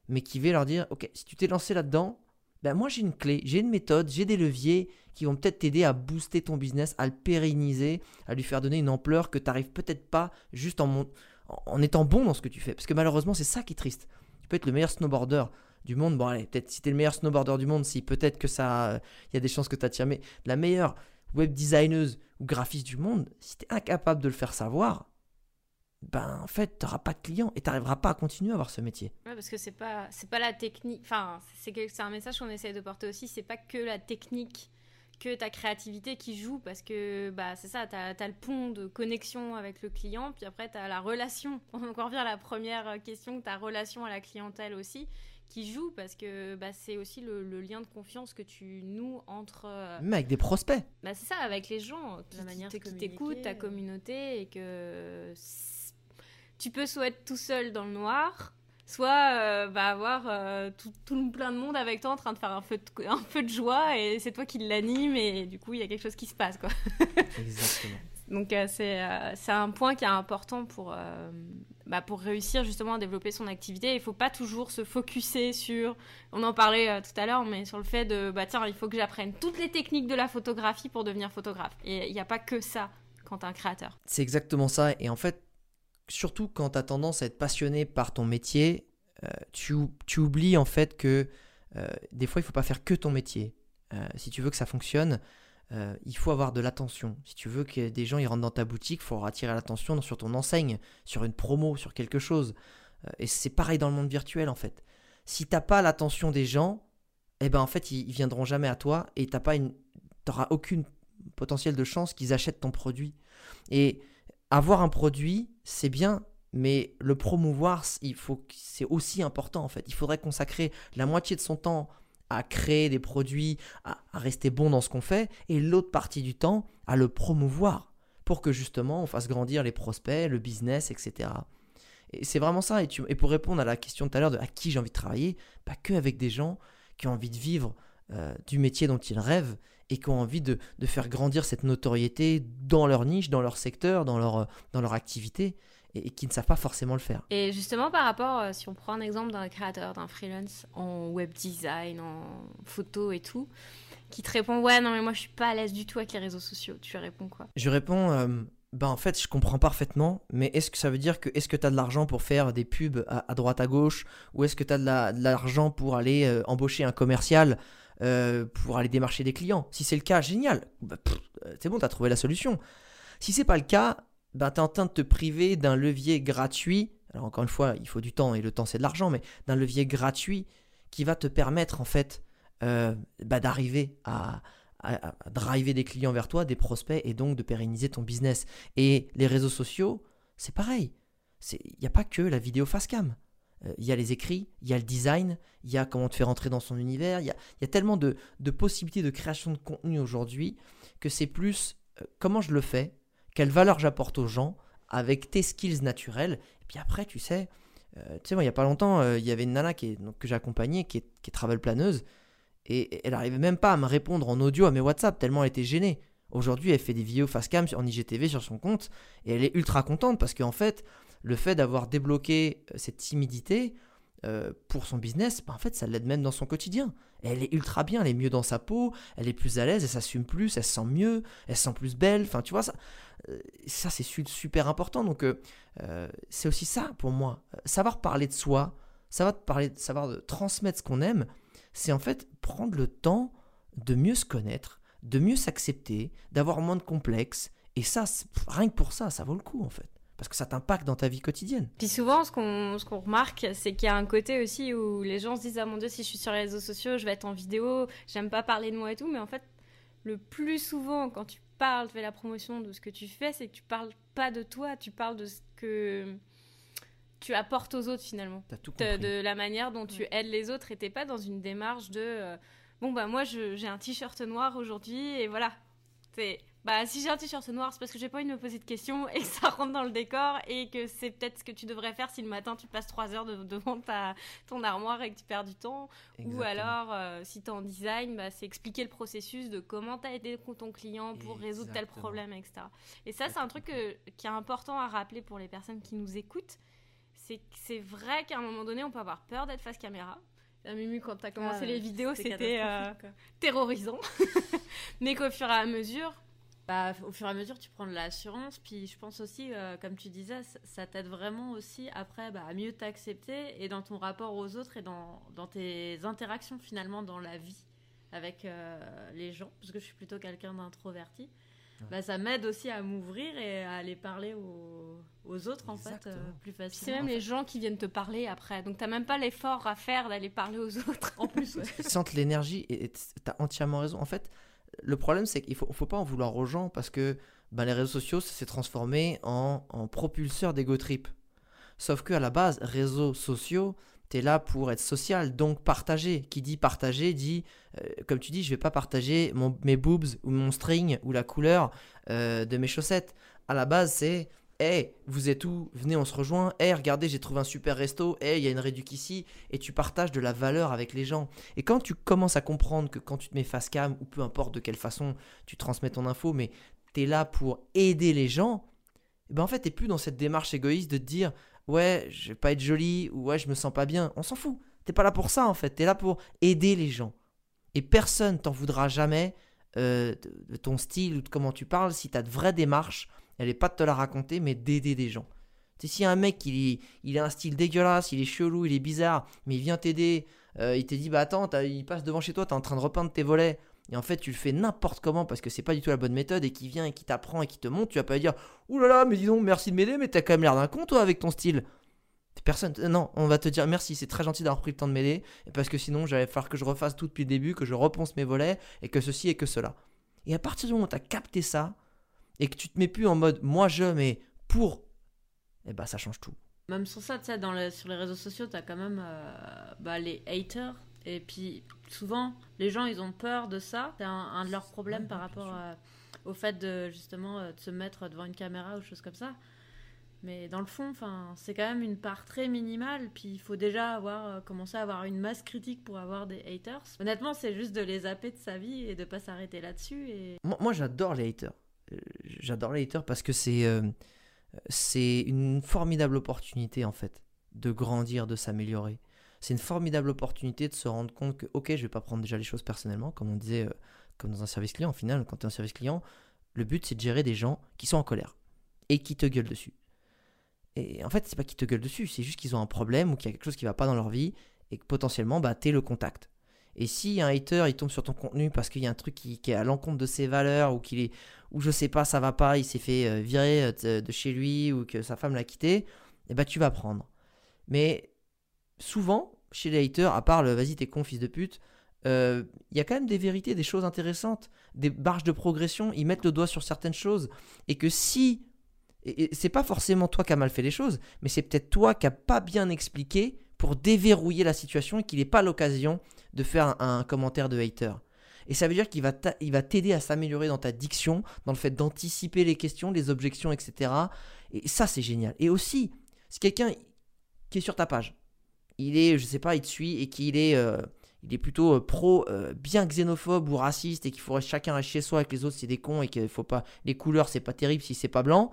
S3: mais qui vais leur dire, ok, si tu t'es lancé là-dedans, ben moi j'ai une clé, j'ai une méthode, j'ai des leviers qui vont peut-être t'aider à booster ton business, à le pérenniser, à lui faire donner une ampleur que tu n'arrives peut-être pas juste en, en étant bon dans ce que tu fais. Parce que malheureusement, c'est ça qui est triste. Tu peux être le meilleur snowboarder, du monde. Bon, allez, peut-être si t'es le meilleur snowboarder du monde, si peut-être que ça. Il y a des chances que t'attires. Mais la meilleure web designeuse ou graphiste du monde, si t'es incapable de le faire savoir, ben en fait, t'auras pas de clients et t'arriveras pas à continuer à avoir ce métier.
S2: Ouais, parce que c'est pas, c'est pas la technique. Enfin, c'est, c'est un message qu'on essaie de porter aussi. C'est pas que la technique que ta créativité qui joue parce que bah, c'est ça, tu as, le pont de connexion avec le client, puis après tu as la relation. [LAUGHS] On encore revient à la première question, ta relation à la clientèle aussi qui joue parce que bah, c'est aussi le, lien de confiance que tu noues entre. Euh,
S3: Mais avec des prospects.
S2: Bah, c'est ça, avec les gens qui, la manière qui t'écoutent, ta communauté et que tu peux soit être tout seul dans le noir, soit euh, bah, avoir euh, tout, tout, plein de monde avec toi en train de faire un feu de, un feu de joie et c'est toi qui l'anime et du coup il y a quelque chose qui se passe quoi.
S3: Exactement. [LAUGHS]
S2: Donc euh, euh, c'est un point qui est important pour, euh, bah, pour réussir justement à développer son activité. Il ne faut pas toujours se focuser sur, on en parlait tout à l'heure, mais sur le fait de, bah tiens, il faut que j'apprenne toutes les techniques de la photographie pour devenir photographe. Et il n'y a pas que ça quand tu es un créateur.
S3: C'est exactement ça. Et en fait, surtout quand tu as tendance à être passionné par ton métier, tu, tu, oublies en fait que des fois, il ne faut pas faire que ton métier. si tu veux que ça fonctionne, euh, il faut avoir de l'attention. Si tu veux que des gens ils rentrent dans ta boutique, il faut attirer l'attention sur ton enseigne, sur une promo, sur quelque chose. Euh, et c'est pareil dans le monde virtuel en fait. Si t'as pas l'attention des gens, eh ben en fait ils, viendront jamais à toi et t'as pas aucune potentiel de chance qu'ils achètent ton produit. Et avoir un produit, c'est bien, mais le promouvoir, il faut, c'est aussi important en fait. Il faudrait consacrer la moitié de son temps à créer des produits, à, rester bon dans ce qu'on fait, et l'autre partie du temps à le promouvoir pour que justement on fasse grandir les prospects, le business, etc. Et c'est vraiment ça. Et, pour répondre à la question tout à l'heure de à qui j'ai envie de travailler, pas que avec des gens qui ont envie de vivre euh, du métier dont ils rêvent et qui ont envie de, de, faire grandir cette notoriété dans leur niche, dans leur secteur, dans leur, dans leur activité et, qui ne savent pas forcément le faire.
S2: Et justement, par rapport, euh, si on prend un exemple d'un créateur, d'un freelance en web design, en photo et tout, qui te répond Ouais, non, mais moi je suis pas à l'aise du tout avec les réseaux sociaux, tu réponds quoi?
S3: Je réponds euh, bah en fait, je comprends parfaitement, mais est-ce que ça veut dire que est-ce que tu as de l'argent pour faire des pubs à, droite à gauche? Ou est-ce que tu as de l'argent pour aller euh, embaucher un commercial? Pour aller démarcher des clients Si c'est le cas, génial. Bah, c'est bon, tu as trouvé la solution. Si c'est pas le cas, ben, tu es en train de te priver d'un levier gratuit. Alors encore une fois, il faut du temps et le temps c'est de l'argent, mais d'un levier gratuit qui va te permettre en fait euh, bah, d'arriver à, driver des clients vers toi, des prospects et donc de pérenniser ton business. Et les réseaux sociaux, c'est pareil. Il n'y a pas que la vidéo face cam. Euh, il y a les écrits, il y a le design, il y a comment te faire rentrer dans son univers. Il y a, tellement de, possibilités de création de contenu aujourd'hui que c'est plus euh, comment je le fais, quelle valeur j'apporte aux gens avec tes skills naturels. Et puis après, tu sais, euh, tu sais, moi, il n'y a pas longtemps, il y avait une nana qui est, que j'ai qui est, qui est travel planeuse, et elle n'arrivait même pas à me répondre en audio à mes WhatsApp, tellement elle était gênée. Aujourd'hui, elle fait des vidéos face cam en IGTV sur son compte, et elle est ultra contente parce qu'en fait, le fait d'avoir débloqué euh, cette timidité euh, pour son business, bah, en fait, ça l'aide même dans son quotidien. Elle est ultra bien, elle est mieux dans sa peau, elle est plus à l'aise, elle s'assume plus, elle se sent mieux, elle se sent plus belle. Enfin, tu vois, ça, euh, ça c'est super important. Donc, c'est aussi ça pour moi. Savoir parler de soi, savoir, parler, savoir de transmettre ce qu'on aime, c'est en fait prendre le temps de mieux se connaître, de mieux s'accepter, d'avoir moins de complexes. Et ça, rien que pour ça, ça vaut le coup en fait parce que ça t'impacte dans ta vie quotidienne.
S2: Puis souvent, ce qu'on qu'on remarque, c'est qu'il y a un côté aussi où les gens se disent Ah mon Dieu, si je suis sur les réseaux sociaux, je vais être en vidéo, j'aime pas parler de moi et tout. Mais en fait, le plus souvent, quand tu parles, tu fais la promotion de ce que tu fais, c'est que tu parles pas de toi, tu parles de ce que tu apportes aux autres finalement.
S3: As tout
S2: de, de, la manière dont tu aides les autres et t'es pas dans une démarche de euh, Bon, bah moi, j'ai un t-shirt noir aujourd'hui et voilà. C'est bah si j'ai un t-shirt noir, c'est parce que j'ai pas envie de me poser de questions et que ça rentre dans le décor et que c'est peut-être ce que tu devrais faire si le matin tu passes 3 heures devant ta, ton armoire et que tu perds du temps. Ou alors, euh, si tu es en design, bah, c'est expliquer le processus de comment tu as aidé ton client pour résoudre tel problème, etc. Et ça, c'est un truc qui est important à rappeler pour les personnes qui nous écoutent. C'est que c'est vrai qu'à un moment donné, on peut avoir peur d'être face caméra. La Mumu, quand tu as commencé ah, les vidéos, c'était euh, terrorisant. [LAUGHS] Mais qu'au fur et à mesure,
S1: bah, au fur et à mesure, tu prends de l'assurance. Puis je pense aussi, euh, comme tu disais, ça, t'aide vraiment aussi après bah, à mieux t'accepter et dans ton rapport aux autres et dans, dans tes interactions finalement dans la vie avec euh, les gens. Parce que je suis plutôt quelqu'un d'introverti. Bah, ça m'aide aussi à m'ouvrir et à aller parler aux, aux autres en fait euh, plus facilement.
S2: C'est même les gens qui viennent te parler après. Donc t'as même pas l'effort à faire d'aller parler aux [LAUGHS] autres.
S1: En plus,
S3: Ils sentent l'énergie et t'as entièrement raison. En fait, le problème, c'est qu'il faut, faut pas en vouloir aux gens parce que ben, les réseaux sociaux, ça s'est transformé en, en propulseur d'ego trip. Sauf qu'à la base, réseaux sociaux, tu es là pour être social, donc partager. Qui dit partager dit, euh, comme tu dis, je vais pas partager mes boobs ou mon string ou la couleur euh, de mes chaussettes. À la base, c'est hey, vous êtes où? Venez, on se rejoint. Hey, regardez, j'ai trouvé un super resto. Hey, il y a une réduc ici. Et tu partages de la valeur avec les gens. Et quand tu commences à comprendre que quand tu te mets face cam, ou peu importe de quelle façon tu transmets ton info, mais tu es là pour aider les gens, eh ben en fait, tu plus dans cette démarche égoïste de te dire ouais, je vais pas être joli ou ouais, je me sens pas bien. On s'en fout. T'es pas là pour ça en fait. Tu es là pour aider les gens. Et personne t'en voudra jamais euh, de, ton style ou de comment tu parles si tu as de vraies démarches elle est pas de te la raconter, mais d'aider des gens. Tu sais, si un mec, il, il a un style dégueulasse, il est chelou, il est bizarre, mais il vient t'aider, euh, il te dit, bah attends, il passe devant chez toi, tu es en train de repeindre tes volets, et en fait, tu le fais n'importe comment parce que c'est pas du tout la bonne méthode, et qui vient et qui t'apprend et qui te montre, tu vas pas lui dire, là, mais dis donc, merci de m'aider, mais t'as quand même l'air d'un con, toi, avec ton style. Personne, euh, non, on va te dire merci, c'est très gentil d'avoir pris le temps de m'aider, parce que sinon, j'allais falloir que je refasse tout depuis le début, que je reponce mes volets, et que ceci et que cela. Et à partir du moment où tu as capté ça, et que tu te mets plus en mode moi je, mais pour, eh ben ça change tout.
S1: Même sur ça, tu sais, dans sur les réseaux sociaux, tu as quand même euh, bah, les haters. Et puis souvent, les gens, ils ont peur de ça. C'est un, de leurs problèmes par rapport euh, au fait de justement euh, de se mettre devant une caméra ou choses comme ça. Mais dans le fond, c'est quand même une part très minimale. Puis il faut déjà avoir commencé à avoir une masse critique pour avoir des haters. Honnêtement, c'est juste de les zapper de sa vie et de pas s'arrêter là-dessus. Et...
S3: moi j'adore les haters j'adore les parce que c'est euh, c'est une formidable opportunité en fait de grandir, de s'améliorer. C'est une formidable opportunité de se rendre compte que ok, je vais pas prendre déjà les choses personnellement, comme on disait, euh, comme dans un service client. Au final, quand tu es un service client, le but c'est de gérer des gens qui sont en colère et qui te gueulent dessus. Et en fait, c'est pas qu'ils te gueulent dessus, c'est juste qu'ils ont un problème ou qu'il y a quelque chose qui va pas dans leur vie et que potentiellement, bah, tu es le contact. Et si un hater il tombe sur ton contenu parce qu'il y a un truc qui, est à l'encontre de ses valeurs ou qu'il est ou je sais pas ça va pas, il s'est fait euh, virer euh, de chez lui ou que sa femme l'a quitté, eh ben tu vas prendre. Mais souvent chez les haters, à part le vas-y t'es con fils de pute, euh, il y a quand même des vérités, des choses intéressantes, des barges de progression. Ils mettent le doigt sur certaines choses et que si c'est pas forcément toi qui as mal fait les choses, mais c'est peut-être toi qui a pas bien expliqué pour déverrouiller la situation et qu'il n'ait pas l'occasion de faire un, commentaire de hater. Et ça veut dire qu'il va t'aider à s'améliorer dans ta diction, dans le fait d'anticiper les questions, les objections, etc. Et ça, c'est génial. Et aussi, si quelqu'un qui est sur ta page, il est, je sais pas, il te suit et qu'il est, euh, il est plutôt euh, pro, euh, bien xénophobe ou raciste et qu'il faudrait chacun rester chez soi avec les autres, c'est des cons et qu'il faut pas, les couleurs, c'est pas terrible si c'est pas blanc.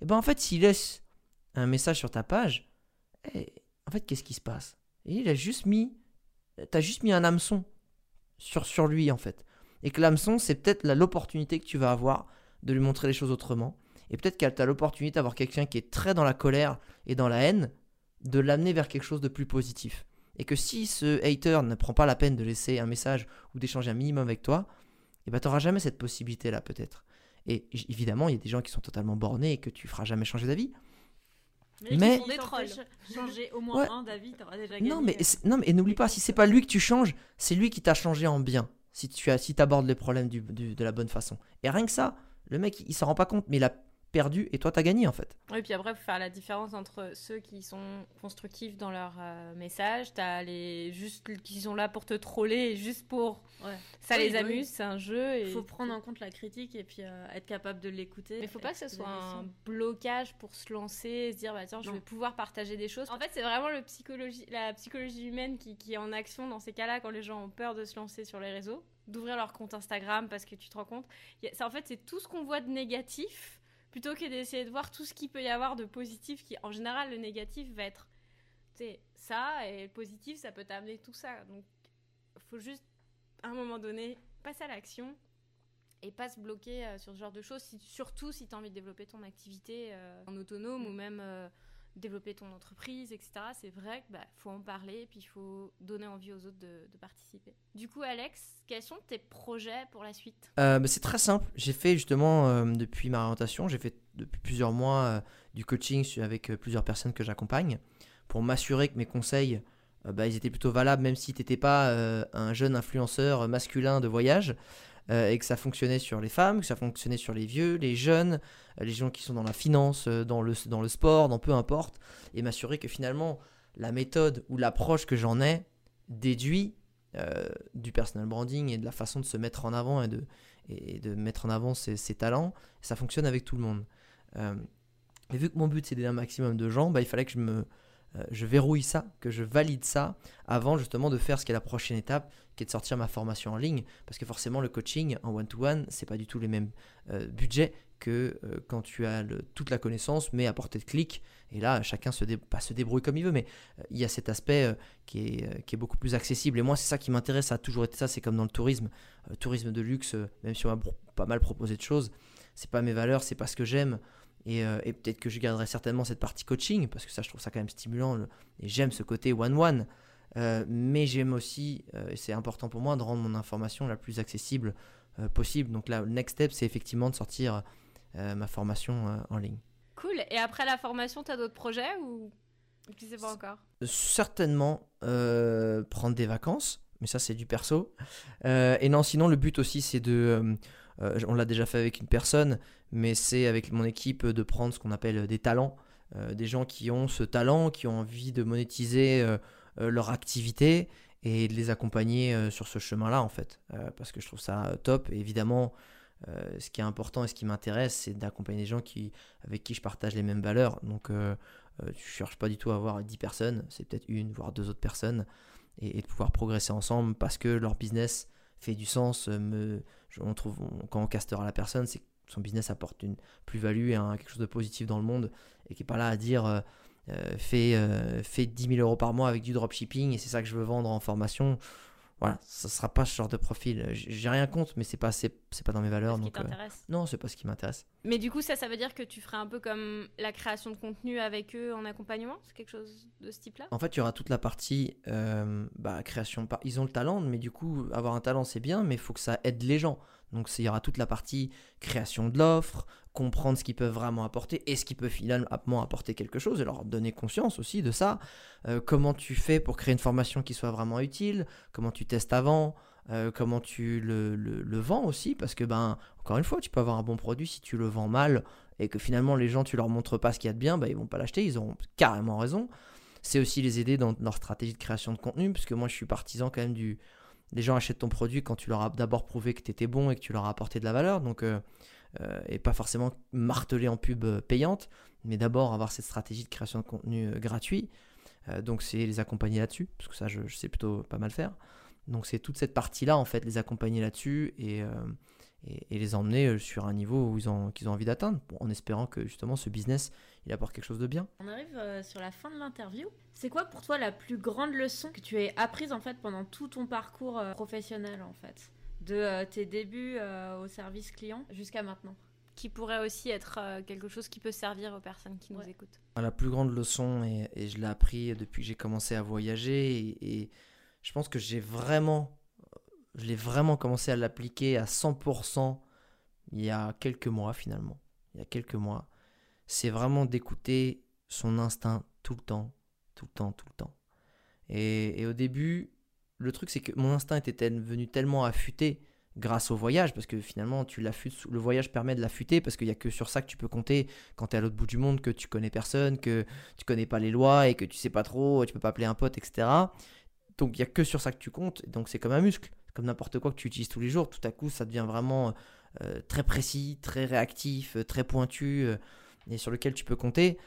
S3: Et eh ben en fait, s'il laisse un message sur ta page, eh, en fait, qu'est-ce qui se passe? Et il a juste mis, t'as juste mis un hameçon sur, sur lui, en fait. Et que l'hameçon, c'est peut-être l'opportunité que tu vas avoir de lui montrer les choses autrement. Et peut-être qu'elle t'a l'opportunité d'avoir quelqu'un qui est très dans la colère et dans la haine, de l'amener vers quelque chose de plus positif. Et que si ce hater ne prend pas la peine de laisser un message ou d'échanger un minimum avec toi, eh ben, tu n'auras jamais cette possibilité-là, peut-être. Et évidemment, il y a des gens qui sont totalement bornés et que tu feras jamais changer d'avis.
S1: Mais, mais... des trolls. Changer au moins un d'avis, t'auras déjà gagné.
S3: Non, mais, non, mais n'oublie pas, si c'est pas lui que tu changes, c'est lui qui t'a changé en bien. Si tu as, si abordes les problèmes du, de la bonne façon. Et rien que ça, le mec, il, il s'en rend pas compte, mais il a perdu et toi t'as gagné en fait.
S2: Oui, puis après, il faut faire la différence entre ceux qui sont constructifs dans leur euh, message, t'as les juste qui sont là pour te troller, juste pour. Ça les amuse, c'est un jeu.
S1: Il faut prendre en compte la critique et puis euh, être capable de l'écouter.
S2: Mais il faut pas que ce soit un blocage pour se lancer et se dire, bah tiens, je vais pouvoir partager des choses. En fait, c'est vraiment le psychologie, la psychologie humaine qui, qui est en action dans ces cas-là quand les gens ont peur de se lancer sur les réseaux d'ouvrir leur compte Instagram parce que tu te rends compte. C'est en fait, c'est tout ce qu'on voit de négatif plutôt que d'essayer de voir tout ce qu'il peut y avoir de positif qui en général le négatif va être ça et le positif ça peut t'amener tout ça. Donc faut juste à un moment donné passer à l'action et pas se bloquer euh, sur ce genre de choses surtout si tu as envie de développer ton activité euh, en autonome ou même euh, développer ton entreprise, etc. C'est vrai qu'il bah, faut en parler et puis il faut donner envie aux autres de, participer. Du coup, Alex, quels sont tes projets pour la suite?
S3: Euh, bah, C'est très simple. J'ai fait justement, euh, depuis ma orientation, j'ai fait depuis plusieurs mois euh, du coaching avec plusieurs personnes que j'accompagne pour m'assurer que mes conseils, bah, ils étaient plutôt valables même si tu n'étais pas un jeune influenceur masculin de voyage. Euh, et que ça fonctionnait sur les femmes, que ça fonctionnait sur les vieux, les jeunes, euh, les gens qui sont dans la finance, euh, dans le, dans le sport, dans peu importe, et m'assurer que finalement la méthode ou l'approche que j'en ai déduit du personal branding et de la façon de se mettre en avant et de, et de mettre en avant ses, talents, ça fonctionne avec tout le monde. et vu que mon but c'est d'aider un maximum de gens, bah, il fallait que je me, je verrouille ça, que je valide ça avant justement de faire ce qui est la prochaine étape, qui est de sortir ma formation en ligne. Parce que forcément, le coaching en one-to-one, c'est pas du tout les mêmes euh, budgets que euh, quand tu as toute la connaissance, mais à portée de clic. Et là, chacun se, pas se débrouille comme il veut, mais il y a cet aspect qui, est, qui est beaucoup plus accessible. Et moi, c'est ça qui m'intéresse, ça a toujours été ça. C'est comme dans le tourisme, tourisme de luxe, même si on m'a pas mal proposé de choses, c'est pas mes valeurs, c'est pas ce que j'aime. Euh, et, peut-être que je garderai certainement cette partie coaching, parce que ça, je trouve ça quand même stimulant. et j'aime ce côté one-one. Euh, mais j'aime aussi, euh, et c'est important pour moi, de rendre mon information la plus accessible possible. Donc là, le next step, c'est effectivement de sortir ma formation en ligne.
S2: Cool. Et après la formation, tu as d'autres projets ou tu sais pas encore?
S3: Certainement prendre des vacances, mais ça, c'est du perso. et non, sinon, le but aussi, c'est de euh, on l'a déjà fait avec une personne, mais c'est avec mon équipe de prendre ce qu'on appelle des talents, euh, des gens qui ont ce talent, qui ont envie de monétiser euh, leur activité et de les accompagner sur ce chemin-là en fait, parce que je trouve ça top. Évidemment, ce qui est important et ce qui m'intéresse, c'est d'accompagner des gens qui, avec qui je partage les mêmes valeurs. Donc, je ne cherche pas du tout à avoir 10 personnes, c'est peut-être une, voire deux autres personnes, et, de pouvoir progresser ensemble parce que leur business fait du sens. Euh, me, on trouve, quand on castera la personne, c'est son business apporte une plus-value et quelque chose de positif dans le monde et qui n'est pas là à dire euh, euh, fais, fais 10 000 euros par mois avec du dropshipping et c'est ça que je veux vendre en formation voilà, ça sera pas ce genre de profil. J'ai rien contre, mais c'est pas c'est, pas dans mes valeurs.
S2: Ce
S3: donc,
S2: qui t'intéresse.
S3: non, c'est pas ce qui m'intéresse.
S2: Mais du coup, ça, ça veut dire que tu ferais un peu comme la création de contenu avec eux en accompagnement? C'est quelque chose de ce type-là?
S3: En fait, il y aura toute la partie euh, bah, création. Ils ont le talent, mais du coup, avoir un talent, c'est bien, mais il faut que ça aide les gens. Donc il y aura toute la partie création de l'offre, comprendre ce qu'ils peuvent vraiment apporter et ce qui peut finalement apporter quelque chose et leur donner conscience aussi de ça. Euh, comment tu fais pour créer une formation qui soit vraiment utile, comment tu testes avant, euh, comment tu le, le, vends aussi, parce que ben encore une fois, tu peux avoir un bon produit si tu le vends mal et que finalement les gens tu leur montres pas ce qu'il y a de bien, ben, ils vont pas l'acheter, ils auront carrément raison. C'est aussi les aider dans leur stratégie de création de contenu, puisque moi je suis partisan quand même du les gens achètent ton produit quand tu leur as d'abord prouvé que tu étais bon et que tu leur as apporté de la valeur. Donc, euh, euh, et pas forcément marteler en pub euh, payante, mais d'abord avoir cette stratégie de création de contenu gratuit. donc, c'est les accompagner là-dessus, parce que ça, je, sais plutôt pas mal faire. Donc, c'est toute cette partie-là, en fait, les accompagner là-dessus et, et, les emmener euh, sur un niveau où ils ont, qu'ils ont envie d'atteindre, en espérant que justement ce business, il apporte quelque chose de bien.
S1: On arrive euh, sur la fin de l'interview. C'est quoi pour toi la plus grande leçon que tu aies apprise en fait pendant tout ton parcours euh, professionnel en fait, de tes débuts au service client jusqu'à maintenant?
S2: Qui pourrait aussi être quelque chose qui peut servir aux personnes qui nous écoutent.
S3: La plus grande leçon, et, je l'ai appris depuis que j'ai commencé à voyager, et je pense que j'ai vraiment je l'ai vraiment commencé à l'appliquer à 100% il y a quelques mois finalement. Il y a quelques mois. C'est vraiment d'écouter son instinct tout le temps, tout le temps, tout le temps. Et, au début, le truc c'est que mon instinct était venu tellement affûté grâce au voyage, parce que finalement tu le voyage permet de l'affûter, parce qu'il n'y a que sur ça que tu peux compter quand tu es à l'autre bout du monde, que tu connais personne, que tu connais pas les lois et que tu sais pas trop, tu peux pas appeler un pote, etc. Donc il n'y a que sur ça que tu comptes, donc c'est comme un muscle comme n'importe quoi que tu utilises tous les jours, tout à coup ça devient vraiment euh, très précis, très réactif, euh, très pointu, euh, et sur lequel tu peux compter.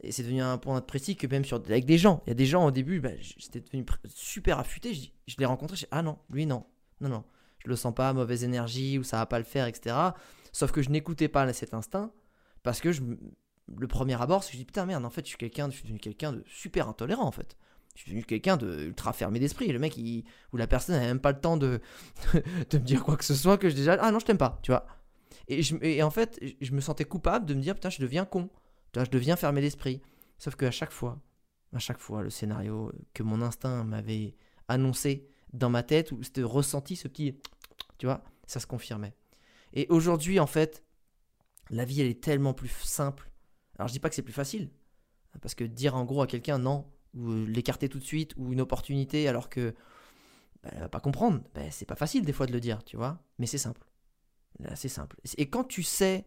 S3: Et c'est devenu un point précis que même sur, avec des gens. Il y a des gens au début, bah, j'étais devenu super affûté, je, je l'ai rencontré, je dis ah non, lui non, non, non, je le sens pas, mauvaise énergie, ou ça va pas le faire, etc. Sauf que je n'écoutais pas cet instinct, parce que je, le premier abord, c'est que je dis putain merde, en fait je suis quelqu'un, je suis devenu quelqu'un de super intolérant en fait je suis devenu quelqu'un de fermé d'esprit. Le mec, ou la personne n'a même pas le temps [LAUGHS] de, me dire quoi que ce soit, que je déjà, ah non, je t'aime pas, tu vois. Et en fait, je me sentais coupable de me dire, putain, je deviens con. je deviens fermé d'esprit. Sauf qu'à chaque fois, à chaque fois, le scénario que mon instinct m'avait annoncé dans ma tête, ou c'était ressenti ce petit, tu vois, ça se confirmait. Et aujourd'hui, en fait, la vie, elle est tellement plus simple. Alors, je dis pas que c'est plus facile. Parce que dire en gros à quelqu'un, non, ou euh, l'écarter tout de suite, ou une opportunité alors que bah, va pas comprendre. Bah, c'est pas facile des fois de le dire, tu vois, mais c'est simple. C'est simple. Et quand tu sais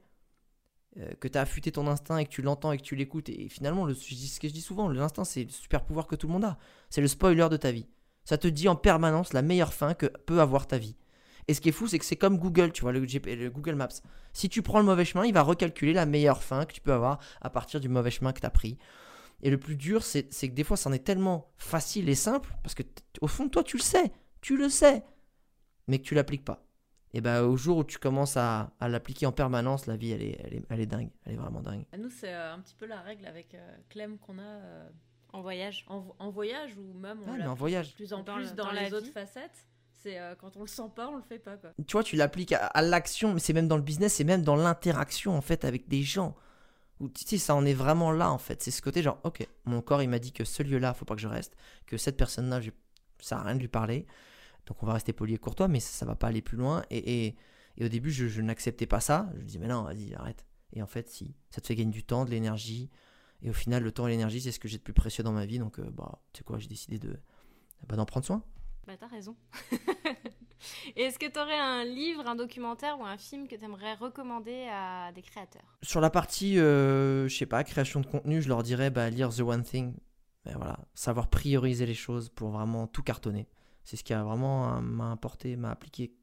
S3: euh, que tu as affûté ton instinct et que tu l'entends et que tu l'écoutes, et finalement, le, ce que je dis souvent, l'instinct, c'est le super pouvoir que tout le monde a. C'est le spoiler de ta vie. Ça te dit en permanence la meilleure fin que peut avoir ta vie. Et ce qui est fou, c'est que c'est comme Google, tu vois, le, le, Google Maps. Si tu prends le mauvais chemin, il va recalculer la meilleure fin que tu peux avoir à partir du mauvais chemin que tu as pris. Et le plus dur, c'est que des fois, ça en est tellement facile et simple, parce que au fond, toi, tu le sais, tu le sais, mais que tu l'appliques pas. Et ben au jour où tu commences à, à l'appliquer en permanence, la vie, elle est, elle est, elle est, dingue, elle est vraiment dingue.
S1: À nous, c'est euh, un petit peu la règle avec euh, Clem qu'on a euh,
S2: en voyage.
S1: En, voyage ou même
S3: on en voyage.
S1: plus en plus dans, les autres facettes. C'est quand on le sent pas, on le fait pas. Quoi.
S3: Tu vois, tu l'appliques à, à l'action, mais c'est même dans le business, c'est même dans l'interaction en fait avec des gens. Ou tu sais, ça en est vraiment là en fait. C'est ce côté genre, ok, mon corps il m'a dit que ce lieu-là, faut pas que je reste, que cette personne-là, ça à rien de lui parler. Donc on va rester poli et courtois, mais ça, va pas aller plus loin. Et, et, au début, je, n'acceptais pas ça. Je me dis, mais non, vas-y, arrête. Et en fait, si, ça te fait gagner du temps, de l'énergie. Et au final, le temps et l'énergie, c'est ce que j'ai de plus précieux dans ma vie. Donc, euh, bah, tu sais quoi, j'ai décidé de, bah, d'en prendre soin.
S2: Bah, t'as raison. [LAUGHS] Est-ce que tu aurais un livre, un documentaire ou un film que tu aimerais recommander à des créateurs?
S3: Sur la partie, euh, je sais pas, création de contenu, je leur dirais bah, lire The One Thing. Mais voilà, savoir prioriser les choses pour vraiment tout cartonner. C'est ce qui a vraiment euh, m'a apporté, m'a appliqué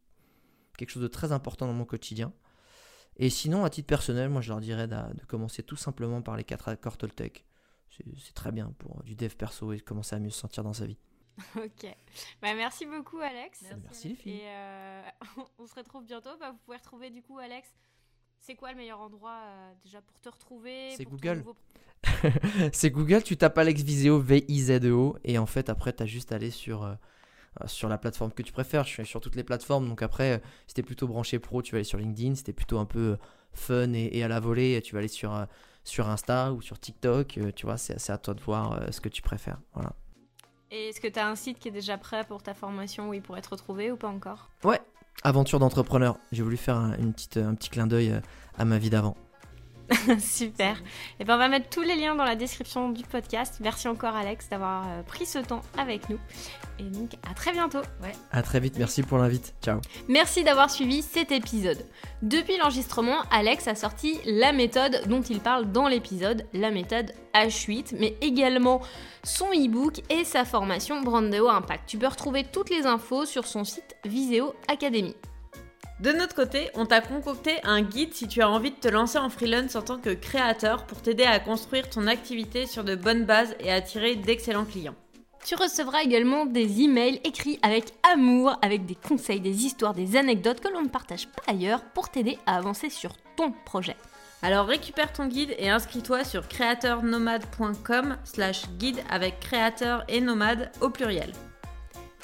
S3: quelque chose de très important dans mon quotidien. Et sinon, à titre personnel, moi je leur dirais de, commencer tout simplement par les quatre accords Toltec. C'est très bien pour du dev perso et commencer à mieux se sentir dans sa vie. [LAUGHS]
S2: Ok. Bah, merci beaucoup, Alex.
S3: Merci, les filles.
S2: Et euh, [LAUGHS] on se retrouve bientôt. Bah, vous pouvez retrouver du coup, Alex. C'est quoi le meilleur endroit euh, déjà pour te retrouver
S3: C'est Google. [LAUGHS] c'est Google, tu tapes Alex Viseo, V-I-Z-E-O, et en fait, après, tu as juste à aller sur, euh, sur la plateforme que tu préfères. Je suis sur toutes les plateformes, donc après, si t'es plutôt branché pro, tu vas aller sur LinkedIn. Si t'es plutôt un peu fun et, à la volée, tu vas aller sur, sur Insta ou sur TikTok. tu vois, c'est à toi de voir ce que tu préfères. Voilà.
S2: Et est-ce que tu as un site qui est déjà prêt pour ta formation où il pourrait être retrouvé ou pas encore?
S3: Ouais, aventure d'entrepreneur. J'ai voulu faire un, un petit clin d'œil euh, à ma vie d'avant. [LAUGHS]
S2: Super. Et eh ben on va mettre tous les liens dans la description du podcast. Merci encore Alex d'avoir euh, pris ce temps avec nous. Et donc à très bientôt.
S3: Ouais. À très vite. Merci pour l'invite. Ciao.
S2: Merci d'avoir suivi cet épisode. Depuis l'enregistrement, Alex a sorti la méthode dont il parle dans l'épisode, la méthode H8, mais également son e-book et sa formation Brandeo Impact. Tu peux retrouver toutes les infos sur son site Viseo Academy.
S1: De notre côté, on t'a concocté un guide si tu as envie de te lancer en freelance en tant que créateur pour t'aider à construire ton activité sur de bonnes bases et attirer d'excellents clients.
S2: Tu recevras également des emails écrits avec amour, avec des conseils, des histoires, des anecdotes que l'on ne partage pas ailleurs pour t'aider à avancer sur ton projet.
S1: Alors récupère ton guide et inscris-toi sur créateurnomade.com slash guide avec créateur et nomade au pluriel.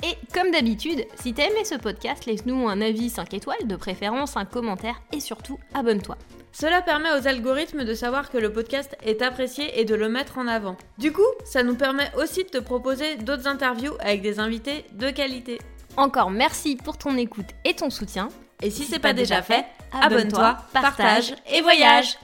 S2: Et comme d'habitude, si t'as aimé ce podcast, laisse-nous un avis 5 étoiles, de préférence un commentaire et surtout abonne-toi.
S1: Cela permet aux algorithmes de savoir que le podcast est apprécié et de le mettre en avant. Du coup, ça nous permet aussi de te proposer d'autres interviews avec des invités de qualité.
S2: Encore merci pour ton écoute et ton soutien.
S1: Et si c'est pas déjà fait, abonne-toi, partage et voyage